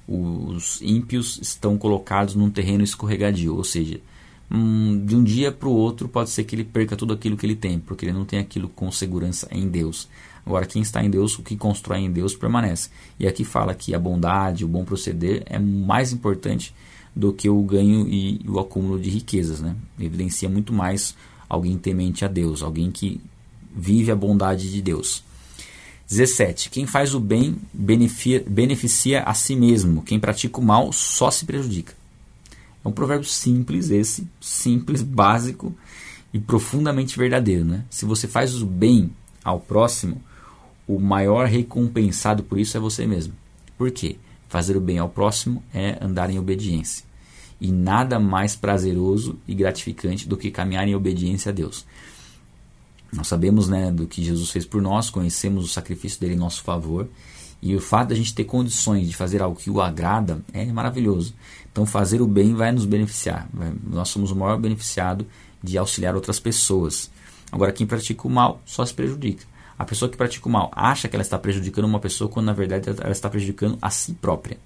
os ímpios estão colocados num terreno escorregadio, ou seja, hum, de um dia para o outro pode ser que ele perca tudo aquilo que ele tem, porque ele não tem aquilo com segurança em Deus. Agora, quem está em Deus, o que constrói em Deus permanece. E aqui fala que a bondade, o bom proceder é mais importante do que o ganho e o acúmulo de riquezas. Né? Evidencia muito mais alguém temente a Deus, alguém que vive a bondade de Deus. 17. Quem faz o bem beneficia, beneficia a si mesmo, quem pratica o mal só se prejudica. É um provérbio simples esse, simples, básico e profundamente verdadeiro. Né? Se você faz o bem ao próximo, o maior recompensado por isso é você mesmo. Por quê? Fazer o bem ao próximo é andar em obediência. E nada mais prazeroso e gratificante do que caminhar em obediência a Deus. Nós sabemos né, do que Jesus fez por nós, conhecemos o sacrifício dele em nosso favor e o fato de a gente ter condições de fazer algo que o agrada é maravilhoso. Então, fazer o bem vai nos beneficiar. Nós somos o maior beneficiado de auxiliar outras pessoas. Agora, quem pratica o mal só se prejudica. A pessoa que pratica o mal acha que ela está prejudicando uma pessoa quando na verdade ela está prejudicando a si própria.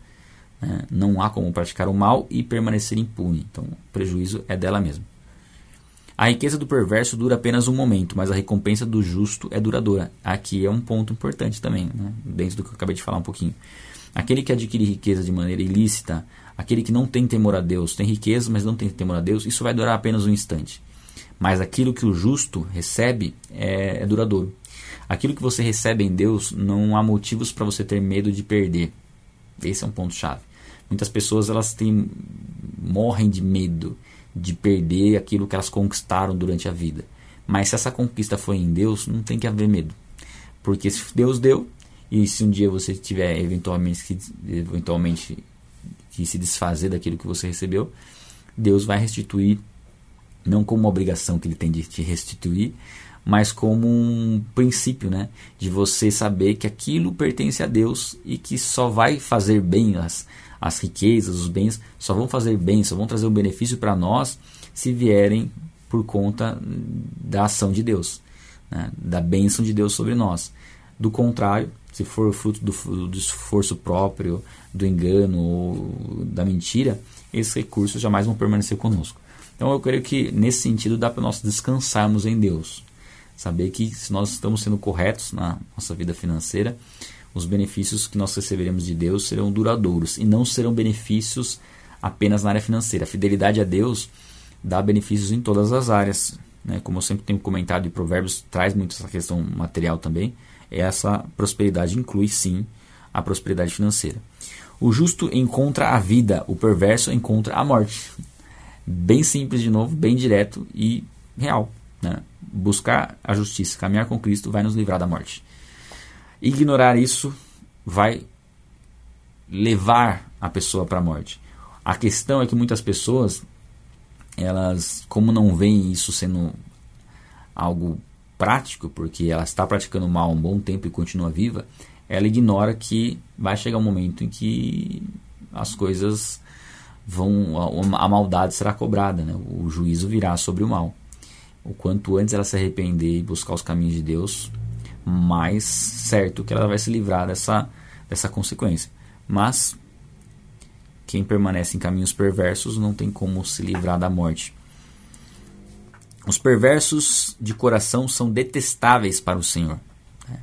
Né? Não há como praticar o mal e permanecer impune. Então, o prejuízo é dela mesma. A riqueza do perverso dura apenas um momento, mas a recompensa do justo é duradoura. Aqui é um ponto importante também, né? dentro do que eu acabei de falar um pouquinho. Aquele que adquire riqueza de maneira ilícita, aquele que não tem temor a Deus, tem riqueza, mas não tem temor a Deus, isso vai durar apenas um instante. Mas aquilo que o justo recebe é, é duradouro. Aquilo que você recebe em Deus, não há motivos para você ter medo de perder. Esse é um ponto chave. Muitas pessoas elas têm morrem de medo de perder aquilo que elas conquistaram durante a vida. Mas se essa conquista foi em Deus, não tem que haver medo. Porque se Deus deu, e se um dia você tiver eventualmente que, eventualmente que se desfazer daquilo que você recebeu, Deus vai restituir, não como uma obrigação que ele tem de te restituir, mas como um princípio, né? De você saber que aquilo pertence a Deus e que só vai fazer bem as, as riquezas, os bens, só vão fazer bem, só vão trazer um benefício para nós se vierem por conta da ação de Deus, né? da bênção de Deus sobre nós. Do contrário, se for fruto do, do esforço próprio, do engano ou da mentira, esses recursos jamais vão permanecer conosco. Então eu creio que nesse sentido dá para nós descansarmos em Deus. Saber que se nós estamos sendo corretos na nossa vida financeira, os benefícios que nós receberemos de Deus serão duradouros e não serão benefícios apenas na área financeira. A fidelidade a Deus dá benefícios em todas as áreas. Né? Como eu sempre tenho comentado, e Provérbios traz muito essa questão material também. Essa prosperidade inclui sim a prosperidade financeira. O justo encontra a vida, o perverso encontra a morte. Bem simples de novo, bem direto e real. Né? Buscar a justiça, caminhar com Cristo vai nos livrar da morte. Ignorar isso vai levar a pessoa para a morte. A questão é que muitas pessoas, elas, como não veem isso sendo algo prático, porque ela está praticando mal um bom tempo e continua viva, ela ignora que vai chegar um momento em que as coisas vão, a, maldade será cobrada, né? o juízo virá sobre o mal o quanto antes ela se arrepender e buscar os caminhos de Deus, mais certo que ela vai se livrar dessa, dessa consequência. Mas quem permanece em caminhos perversos não tem como se livrar da morte. Os perversos de coração são detestáveis para o Senhor, né?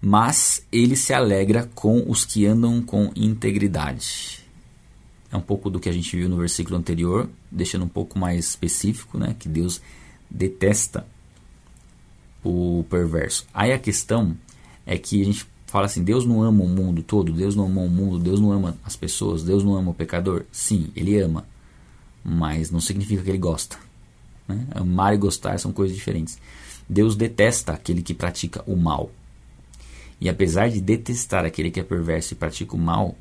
mas ele se alegra com os que andam com integridade. É um pouco do que a gente viu no versículo anterior, deixando um pouco mais específico, né? Que Deus detesta o perverso. Aí a questão é que a gente fala assim: Deus não ama o mundo todo, Deus não ama o mundo, Deus não ama as pessoas, Deus não ama o pecador. Sim, Ele ama, mas não significa que Ele gosta. Né? Amar e gostar são coisas diferentes. Deus detesta aquele que pratica o mal. E apesar de detestar aquele que é perverso e pratica o mal,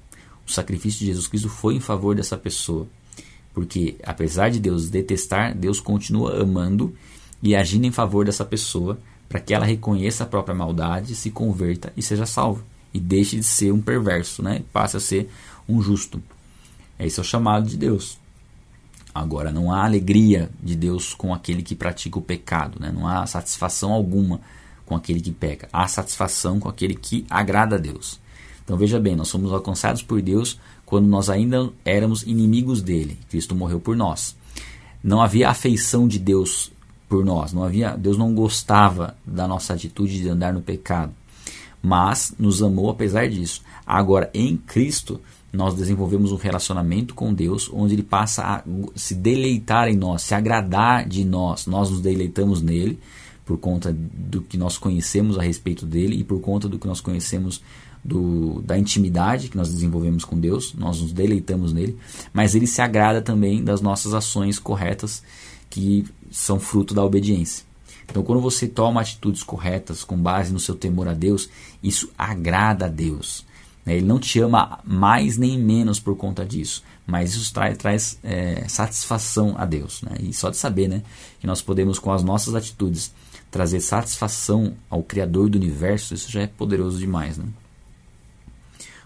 o sacrifício de Jesus Cristo foi em favor dessa pessoa. Porque, apesar de Deus detestar, Deus continua amando e agindo em favor dessa pessoa para que ela reconheça a própria maldade, se converta e seja salvo. E deixe de ser um perverso, né? passe a ser um justo. Esse é o chamado de Deus. Agora, não há alegria de Deus com aquele que pratica o pecado, né? não há satisfação alguma com aquele que peca. Há satisfação com aquele que agrada a Deus. Então veja bem, nós somos alcançados por Deus quando nós ainda éramos inimigos dele. Cristo morreu por nós. Não havia afeição de Deus por nós, não havia, Deus não gostava da nossa atitude de andar no pecado, mas nos amou apesar disso. Agora, em Cristo, nós desenvolvemos um relacionamento com Deus onde ele passa a se deleitar em nós, se agradar de nós. Nós nos deleitamos nele por conta do que nós conhecemos a respeito dele e por conta do que nós conhecemos do, da intimidade que nós desenvolvemos com Deus, nós nos deleitamos nele, mas ele se agrada também das nossas ações corretas que são fruto da obediência. Então, quando você toma atitudes corretas com base no seu temor a Deus, isso agrada a Deus. Né? Ele não te ama mais nem menos por conta disso, mas isso traz, traz é, satisfação a Deus. Né? E só de saber né, que nós podemos, com as nossas atitudes, trazer satisfação ao Criador do universo, isso já é poderoso demais. Né?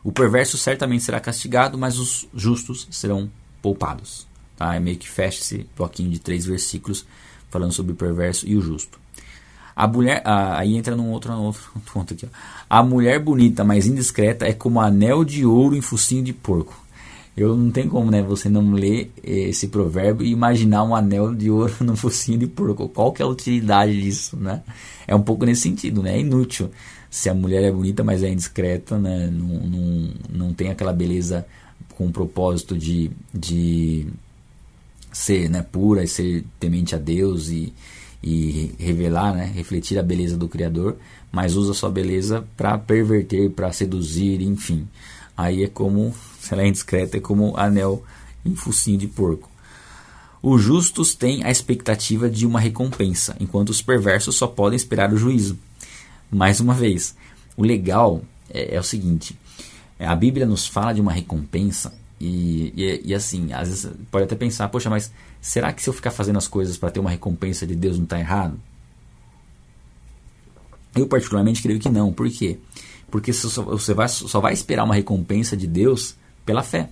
O perverso certamente será castigado, mas os justos serão poupados. Tá? É meio que fecha esse bloquinho de três versículos falando sobre o perverso e o justo. A mulher, aí entra num outro, outro ponto aqui. Ó. A mulher bonita, mas indiscreta, é como anel de ouro em focinho de porco. Eu não tem como, né, você não ler esse provérbio e imaginar um anel de ouro no focinho de porco. Qual que é a utilidade disso, né? É um pouco nesse sentido, né? É inútil se a mulher é bonita, mas é indiscreta, né? não, não, não tem aquela beleza com o propósito de, de ser né, pura e ser temente a Deus e, e revelar, né, refletir a beleza do Criador, mas usa sua beleza para perverter, para seduzir, enfim. Aí é como, se ela é indiscreta, é como anel em focinho de porco. Os justos têm a expectativa de uma recompensa, enquanto os perversos só podem esperar o juízo. Mais uma vez, o legal é, é o seguinte: a Bíblia nos fala de uma recompensa e, e, e, assim, às vezes pode até pensar, poxa, mas será que se eu ficar fazendo as coisas para ter uma recompensa de Deus não está errado? Eu particularmente creio que não. Por quê? Porque você vai, só vai esperar uma recompensa de Deus pela fé.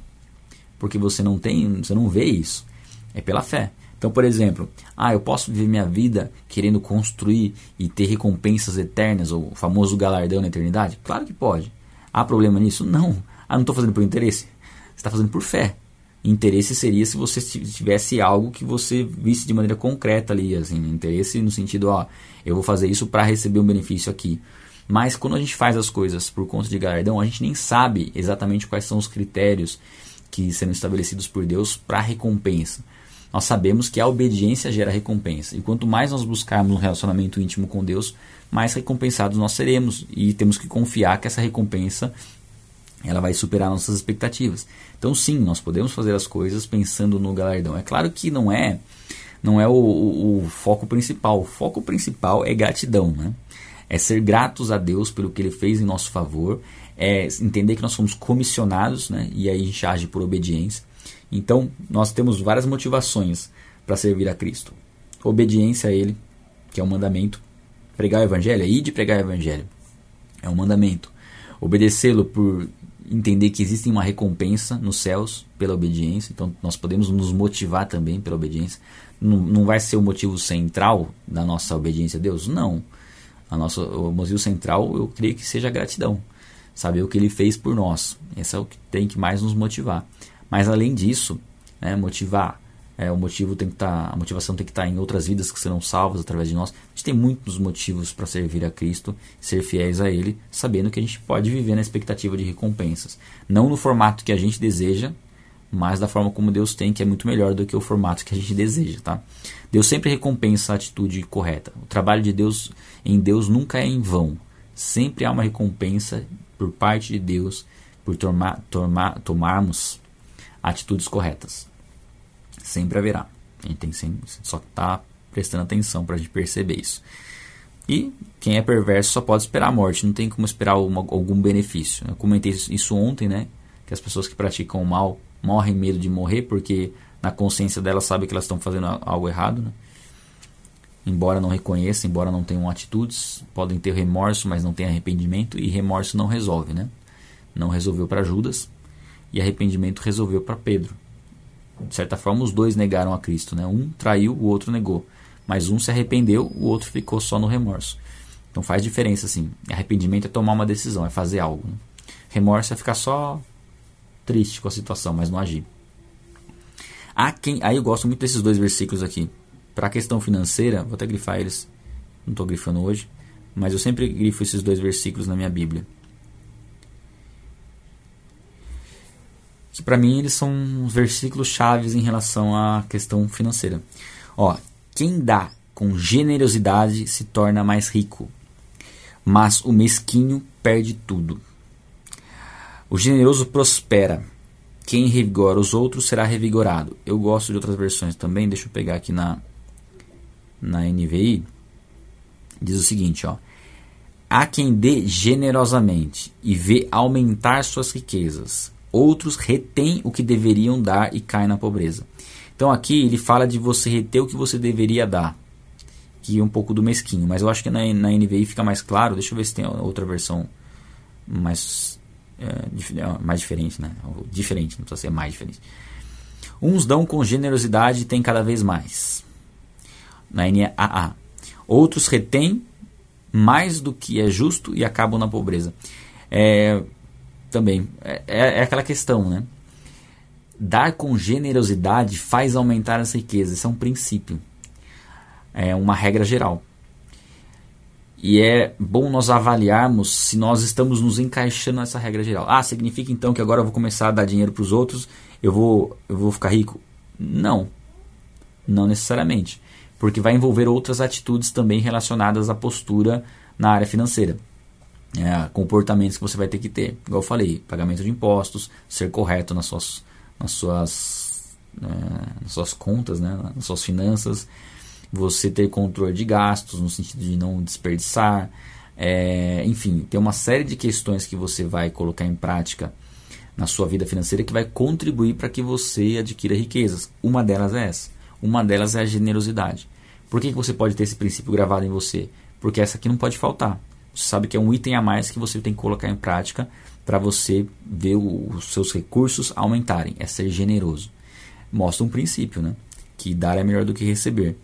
Porque você não tem, você não vê isso. É pela fé. Então, por exemplo, ah, eu posso viver minha vida querendo construir e ter recompensas eternas, ou o famoso galardão na eternidade? Claro que pode. Há problema nisso? Não. Ah, não estou fazendo por interesse? Está fazendo por fé. Interesse seria se você tivesse algo que você visse de maneira concreta ali, assim, interesse no sentido, ó, eu vou fazer isso para receber um benefício aqui. Mas quando a gente faz as coisas por conta de galardão, a gente nem sabe exatamente quais são os critérios que serão estabelecidos por Deus para recompensa. Nós sabemos que a obediência gera recompensa. E quanto mais nós buscarmos um relacionamento íntimo com Deus, mais recompensados nós seremos. E temos que confiar que essa recompensa ela vai superar nossas expectativas. Então sim, nós podemos fazer as coisas pensando no galardão. É claro que não é não é o, o, o foco principal. O foco principal é gratidão, né? É ser gratos a Deus pelo que Ele fez em nosso favor, é entender que nós somos comissionados, né? E aí a gente age por obediência. Então nós temos várias motivações para servir a Cristo. Obediência a Ele, que é um mandamento. Pregar o Evangelho, é ir de pregar o Evangelho. É um mandamento. Obedecê-lo por entender que existe uma recompensa nos céus pela obediência, então nós podemos nos motivar também pela obediência. Não, não vai ser o motivo central da nossa obediência a Deus? Não. A nossa, o motivo central eu creio que seja a gratidão. Saber o que ele fez por nós. Esse é o que tem que mais nos motivar. Mas além disso, né, motivar é, o motivo tem que estar, tá, a motivação tem que estar tá em outras vidas que serão salvas através de nós. A gente tem muitos motivos para servir a Cristo, ser fiéis a Ele, sabendo que a gente pode viver na expectativa de recompensas, não no formato que a gente deseja, mas da forma como Deus tem, que é muito melhor do que o formato que a gente deseja, tá? Deus sempre recompensa a atitude correta. O trabalho de Deus em Deus nunca é em vão. Sempre há uma recompensa por parte de Deus por tomar, tomar, tomarmos atitudes corretas sempre haverá. A gente tem sempre, só que tá prestando atenção para a gente perceber isso. E quem é perverso só pode esperar a morte, não tem como esperar uma, algum benefício. Eu comentei isso ontem, né? Que as pessoas que praticam o mal morrem medo de morrer porque na consciência delas sabe que elas estão fazendo algo errado, né? Embora não reconheçam, embora não tenham atitudes, podem ter remorso, mas não tem arrependimento e remorso não resolve, né? Não resolveu para Judas e arrependimento resolveu para Pedro de certa forma, os dois negaram a Cristo. Né? Um traiu, o outro negou. Mas um se arrependeu, o outro ficou só no remorso. Então faz diferença, assim. Arrependimento é tomar uma decisão, é fazer algo. Né? Remorso é ficar só triste com a situação, mas não agir. Há quem, aí eu gosto muito desses dois versículos aqui. Para a questão financeira, vou até grifar eles. Não estou grifando hoje, mas eu sempre grifo esses dois versículos na minha Bíblia. Que para mim eles são versículos chaves em relação à questão financeira. Ó, quem dá com generosidade se torna mais rico, mas o mesquinho perde tudo. O generoso prospera. Quem revigora os outros será revigorado. Eu gosto de outras versões também. Deixa eu pegar aqui na na NVI. Diz o seguinte, ó: Há quem dê generosamente e vê aumentar suas riquezas, Outros retêm o que deveriam dar e caem na pobreza. Então aqui ele fala de você reter o que você deveria dar. Que é um pouco do mesquinho. Mas eu acho que na, na NVI fica mais claro. Deixa eu ver se tem outra versão mais, é, mais diferente, né? Diferente, não precisa ser mais diferente. Uns dão com generosidade e têm cada vez mais. Na NAA. Outros retêm mais do que é justo e acabam na pobreza. É, também. É, é, é aquela questão, né? Dar com generosidade faz aumentar as riquezas. Isso é um princípio. É uma regra geral. E é bom nós avaliarmos se nós estamos nos encaixando nessa regra geral. Ah, significa então que agora eu vou começar a dar dinheiro para os outros, eu vou, eu vou ficar rico? Não. Não necessariamente. Porque vai envolver outras atitudes também relacionadas à postura na área financeira é, comportamentos que você vai ter que ter. Igual eu falei, pagamento de impostos, ser correto nas suas, nas suas né, nas suas contas, né, nas suas finanças, você ter controle de gastos, no sentido de não desperdiçar, é, enfim, tem uma série de questões que você vai colocar em prática na sua vida financeira que vai contribuir para que você adquira riquezas. Uma delas é essa. Uma delas é a generosidade. Por que, que você pode ter esse princípio gravado em você? Porque essa aqui não pode faltar. Você sabe que é um item a mais que você tem que colocar em prática para você ver os seus recursos aumentarem. É ser generoso. Mostra um princípio, né? Que dar é melhor do que receber.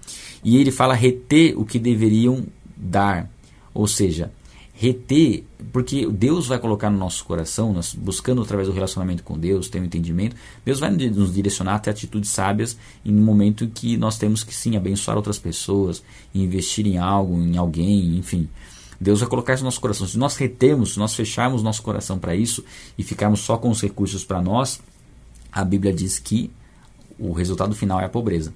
E ele fala reter o que deveriam dar. Ou seja, reter, porque Deus vai colocar no nosso coração, nós buscando através do relacionamento com Deus, ter um entendimento, Deus vai nos direcionar até atitudes sábias em um momento que nós temos que sim abençoar outras pessoas, investir em algo, em alguém, enfim. Deus vai colocar isso no nosso coração. Se nós retemos, se nós fecharmos nosso coração para isso e ficarmos só com os recursos para nós, a Bíblia diz que o resultado final é a pobreza.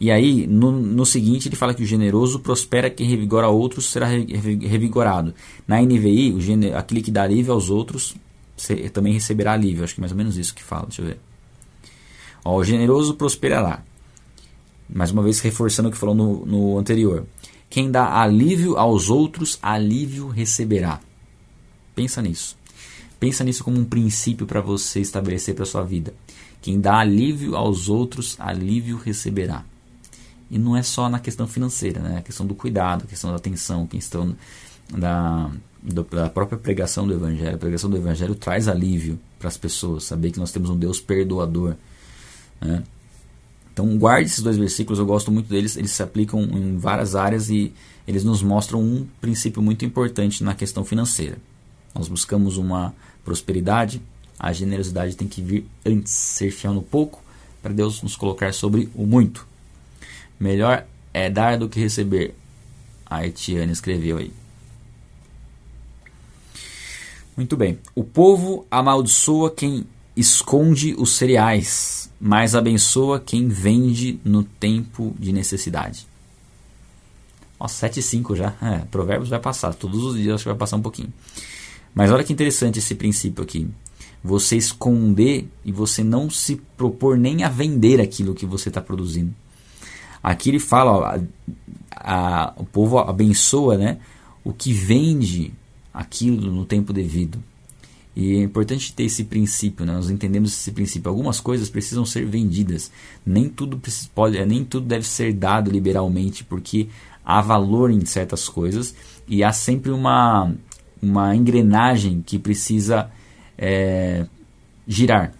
E aí, no, no, seguinte, ele fala que o generoso prospera quem revigora outros será revigorado. Na NVI, o aquele que dá alívio aos outros também receberá alívio. Acho que é mais ou menos isso que fala. Deixa eu ver. Ó, o generoso prosperará. Mais uma vez, reforçando o que falou no, no anterior. Quem dá alívio aos outros, alívio receberá. Pensa nisso. Pensa nisso como um princípio para você estabelecer para sua vida. Quem dá alívio aos outros, alívio receberá. E não é só na questão financeira, né? A questão do cuidado, a questão da atenção, a questão da, da própria pregação do Evangelho. A pregação do Evangelho traz alívio para as pessoas, saber que nós temos um Deus perdoador. Né? Então guarde esses dois versículos, eu gosto muito deles, eles se aplicam em várias áreas e eles nos mostram um princípio muito importante na questão financeira. Nós buscamos uma prosperidade, a generosidade tem que vir antes, ser fiel no pouco, para Deus nos colocar sobre o muito. Melhor é dar do que receber, a Etiane escreveu aí. Muito bem. O povo amaldiçoa quem esconde os cereais, mas abençoa quem vende no tempo de necessidade. Ó, 7 e 5 já. É, provérbios vai passar. Todos os dias acho que vai passar um pouquinho. Mas olha que interessante esse princípio aqui. Você esconder e você não se propor nem a vender aquilo que você está produzindo. Aqui ele fala, ó, a, a, o povo abençoa né, o que vende aquilo no tempo devido. E é importante ter esse princípio, né? nós entendemos esse princípio. Algumas coisas precisam ser vendidas, nem tudo, pode, é, nem tudo deve ser dado liberalmente, porque há valor em certas coisas e há sempre uma, uma engrenagem que precisa é, girar.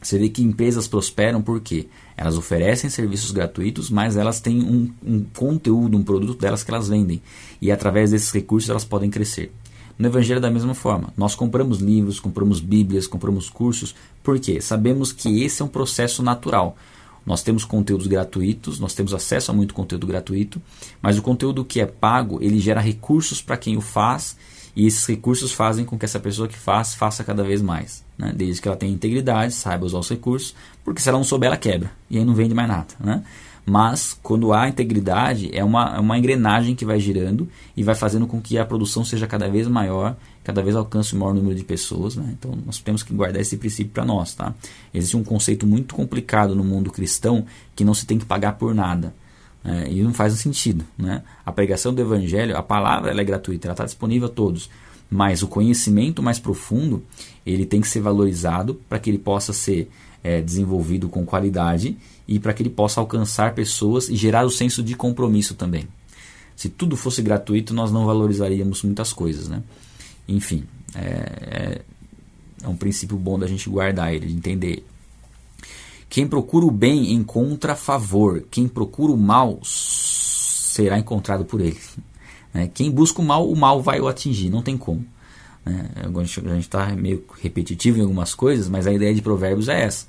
Você vê que empresas prosperam porque elas oferecem serviços gratuitos, mas elas têm um, um conteúdo, um produto delas que elas vendem. E através desses recursos elas podem crescer. No Evangelho, da mesma forma, nós compramos livros, compramos Bíblias, compramos cursos, porque sabemos que esse é um processo natural. Nós temos conteúdos gratuitos, nós temos acesso a muito conteúdo gratuito, mas o conteúdo que é pago, ele gera recursos para quem o faz, e esses recursos fazem com que essa pessoa que faz, faça cada vez mais. Né? Desde que ela tenha integridade, saiba usar os recursos, porque se ela não souber, ela quebra, e aí não vende mais nada. Né? Mas quando há integridade, é uma, é uma engrenagem que vai girando e vai fazendo com que a produção seja cada vez maior, cada vez alcance o maior número de pessoas. Né? Então nós temos que guardar esse princípio para nós. Tá? Existe um conceito muito complicado no mundo cristão que não se tem que pagar por nada. É, e não faz sentido. Né? A pregação do evangelho, a palavra ela é gratuita, ela está disponível a todos. Mas o conhecimento mais profundo, ele tem que ser valorizado para que ele possa ser é, desenvolvido com qualidade e para que ele possa alcançar pessoas e gerar o senso de compromisso também. Se tudo fosse gratuito, nós não valorizaríamos muitas coisas, né? Enfim, é, é, é um princípio bom da gente guardar ele, de entender. Quem procura o bem encontra favor, quem procura o mal será encontrado por ele. Né? Quem busca o mal, o mal vai o atingir, não tem como. Né? A gente está meio repetitivo em algumas coisas, mas a ideia de provérbios é essa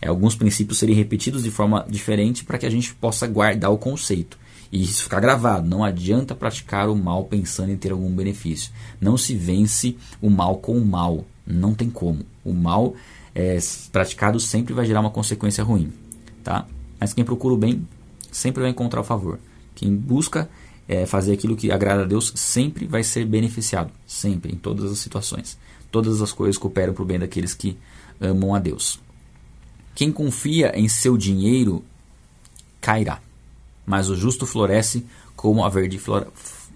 é, alguns princípios serem repetidos de forma diferente para que a gente possa guardar o conceito. E isso ficar gravado. Não adianta praticar o mal pensando em ter algum benefício. Não se vence o mal com o mal. Não tem como. O mal é, praticado sempre vai gerar uma consequência ruim. Tá? Mas quem procura o bem sempre vai encontrar o favor. Quem busca é, fazer aquilo que agrada a Deus sempre vai ser beneficiado. Sempre, em todas as situações. Todas as coisas cooperam para o bem daqueles que amam a Deus. Quem confia em seu dinheiro cairá, mas o justo floresce como a verde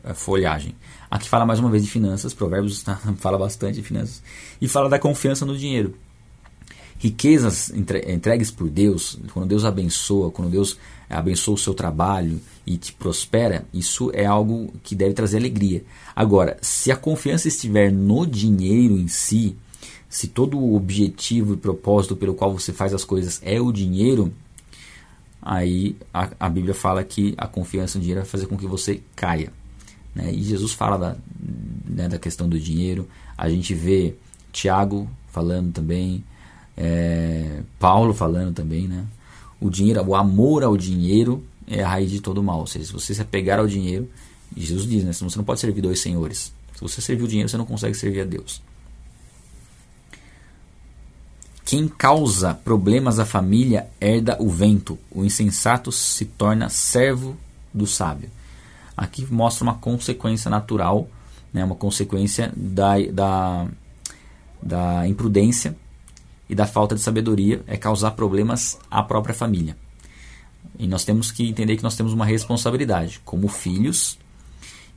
eh, folhagem. Aqui fala mais uma vez de finanças, Provérbios tá, fala bastante de finanças, e fala da confiança no dinheiro. Riquezas entregues por Deus, quando Deus abençoa, quando Deus abençoa o seu trabalho e te prospera, isso é algo que deve trazer alegria. Agora, se a confiança estiver no dinheiro em si, se todo o objetivo e propósito pelo qual você faz as coisas é o dinheiro, aí a, a Bíblia fala que a confiança no dinheiro vai fazer com que você caia. Né? E Jesus fala da, né, da questão do dinheiro. A gente vê Tiago falando também, é, Paulo falando também, né? O dinheiro, o amor ao dinheiro é a raiz de todo mal. Ou seja, se você se apegar ao dinheiro, Jesus diz, né? Você não pode servir dois senhores. Se você servir o dinheiro, você não consegue servir a Deus. Quem causa problemas à família herda o vento. O insensato se torna servo do sábio. Aqui mostra uma consequência natural, né, uma consequência da, da, da imprudência e da falta de sabedoria, é causar problemas à própria família. E nós temos que entender que nós temos uma responsabilidade, como filhos,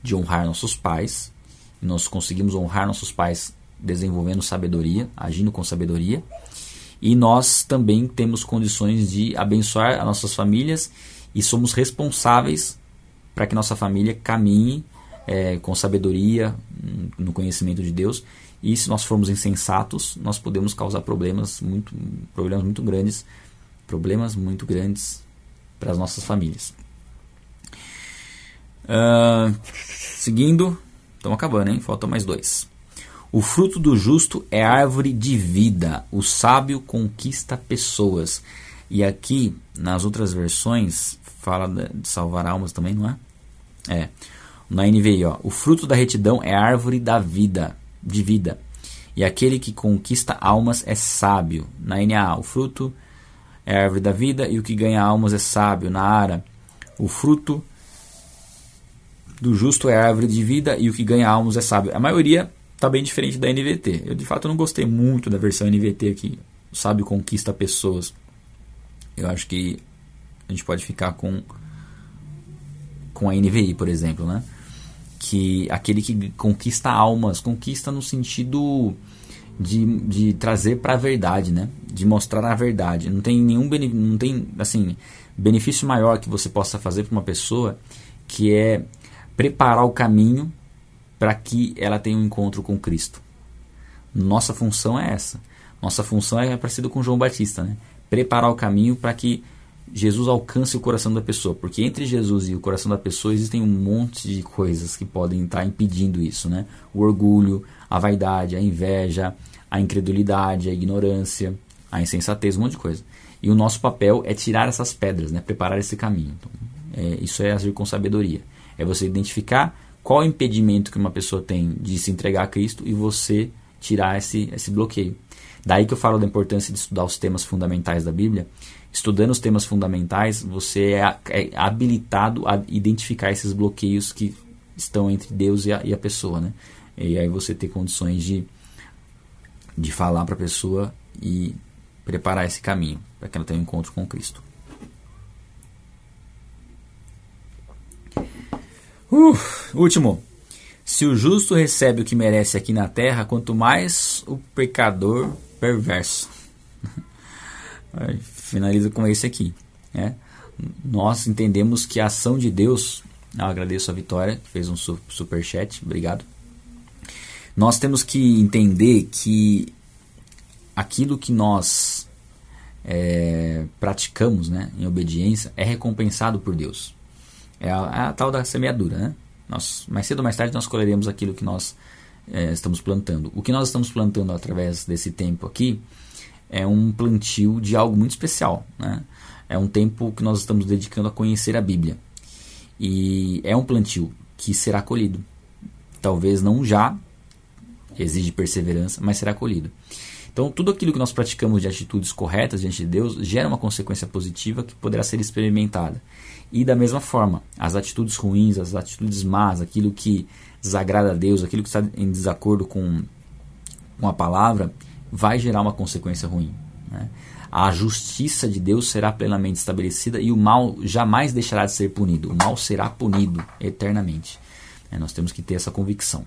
de honrar nossos pais. Nós conseguimos honrar nossos pais desenvolvendo sabedoria, agindo com sabedoria e nós também temos condições de abençoar as nossas famílias e somos responsáveis para que nossa família caminhe é, com sabedoria no conhecimento de Deus. E se nós formos insensatos nós podemos causar problemas muito problemas muito grandes problemas muito grandes para as nossas famílias. Uh, seguindo estamos acabando hein? Faltam mais dois o fruto do justo é árvore de vida. O sábio conquista pessoas. E aqui, nas outras versões, fala de salvar almas também, não é? É. Na NVI, ó, o fruto da retidão é árvore da vida, de vida. E aquele que conquista almas é sábio. Na NA, o fruto é árvore da vida e o que ganha almas é sábio. Na ARA, o fruto do justo é árvore de vida e o que ganha almas é sábio. A maioria tá bem diferente da NVT. Eu de fato não gostei muito da versão NVT aqui, sabe conquista pessoas. Eu acho que a gente pode ficar com com a NVI, por exemplo, né? Que aquele que conquista almas, conquista no sentido de, de trazer para a verdade, né? De mostrar a verdade. Não tem nenhum não tem assim benefício maior que você possa fazer para uma pessoa que é preparar o caminho para que ela tenha um encontro com Cristo. Nossa função é essa. Nossa função é parecida com João Batista, né? Preparar o caminho para que Jesus alcance o coração da pessoa, porque entre Jesus e o coração da pessoa existem um monte de coisas que podem estar impedindo isso, né? O orgulho, a vaidade, a inveja, a incredulidade, a ignorância, a insensatez, um monte de coisa. E o nosso papel é tirar essas pedras, né? Preparar esse caminho. Então, é, isso é agir com sabedoria. É você identificar qual o impedimento que uma pessoa tem de se entregar a Cristo e você tirar esse, esse bloqueio. Daí que eu falo da importância de estudar os temas fundamentais da Bíblia. Estudando os temas fundamentais, você é, é habilitado a identificar esses bloqueios que estão entre Deus e a, e a pessoa, né? E aí você ter condições de, de falar para a pessoa e preparar esse caminho para que ela tenha um encontro com Cristo. Uh, último. Se o justo recebe o que merece aqui na terra, quanto mais o pecador perverso. Finaliza com esse aqui. Né? Nós entendemos que a ação de Deus. Eu agradeço a Vitória, que fez um super chat. Obrigado. Nós temos que entender que aquilo que nós é, praticamos né, em obediência é recompensado por Deus. É a, a, tal da semeadura, né? Nós, mais cedo ou mais tarde nós colheremos aquilo que nós é, estamos plantando. O que nós estamos plantando através desse tempo aqui é um plantio de algo muito especial, né? É um tempo que nós estamos dedicando a conhecer a Bíblia. E é um plantio que será colhido. Talvez não já, exige perseverança, mas será colhido. Então, tudo aquilo que nós praticamos de atitudes corretas diante de Deus gera uma consequência positiva que poderá ser experimentada. E da mesma forma, as atitudes ruins, as atitudes más, aquilo que desagrada a Deus, aquilo que está em desacordo com, com a palavra, vai gerar uma consequência ruim. Né? A justiça de Deus será plenamente estabelecida e o mal jamais deixará de ser punido. O mal será punido eternamente. É, nós temos que ter essa convicção.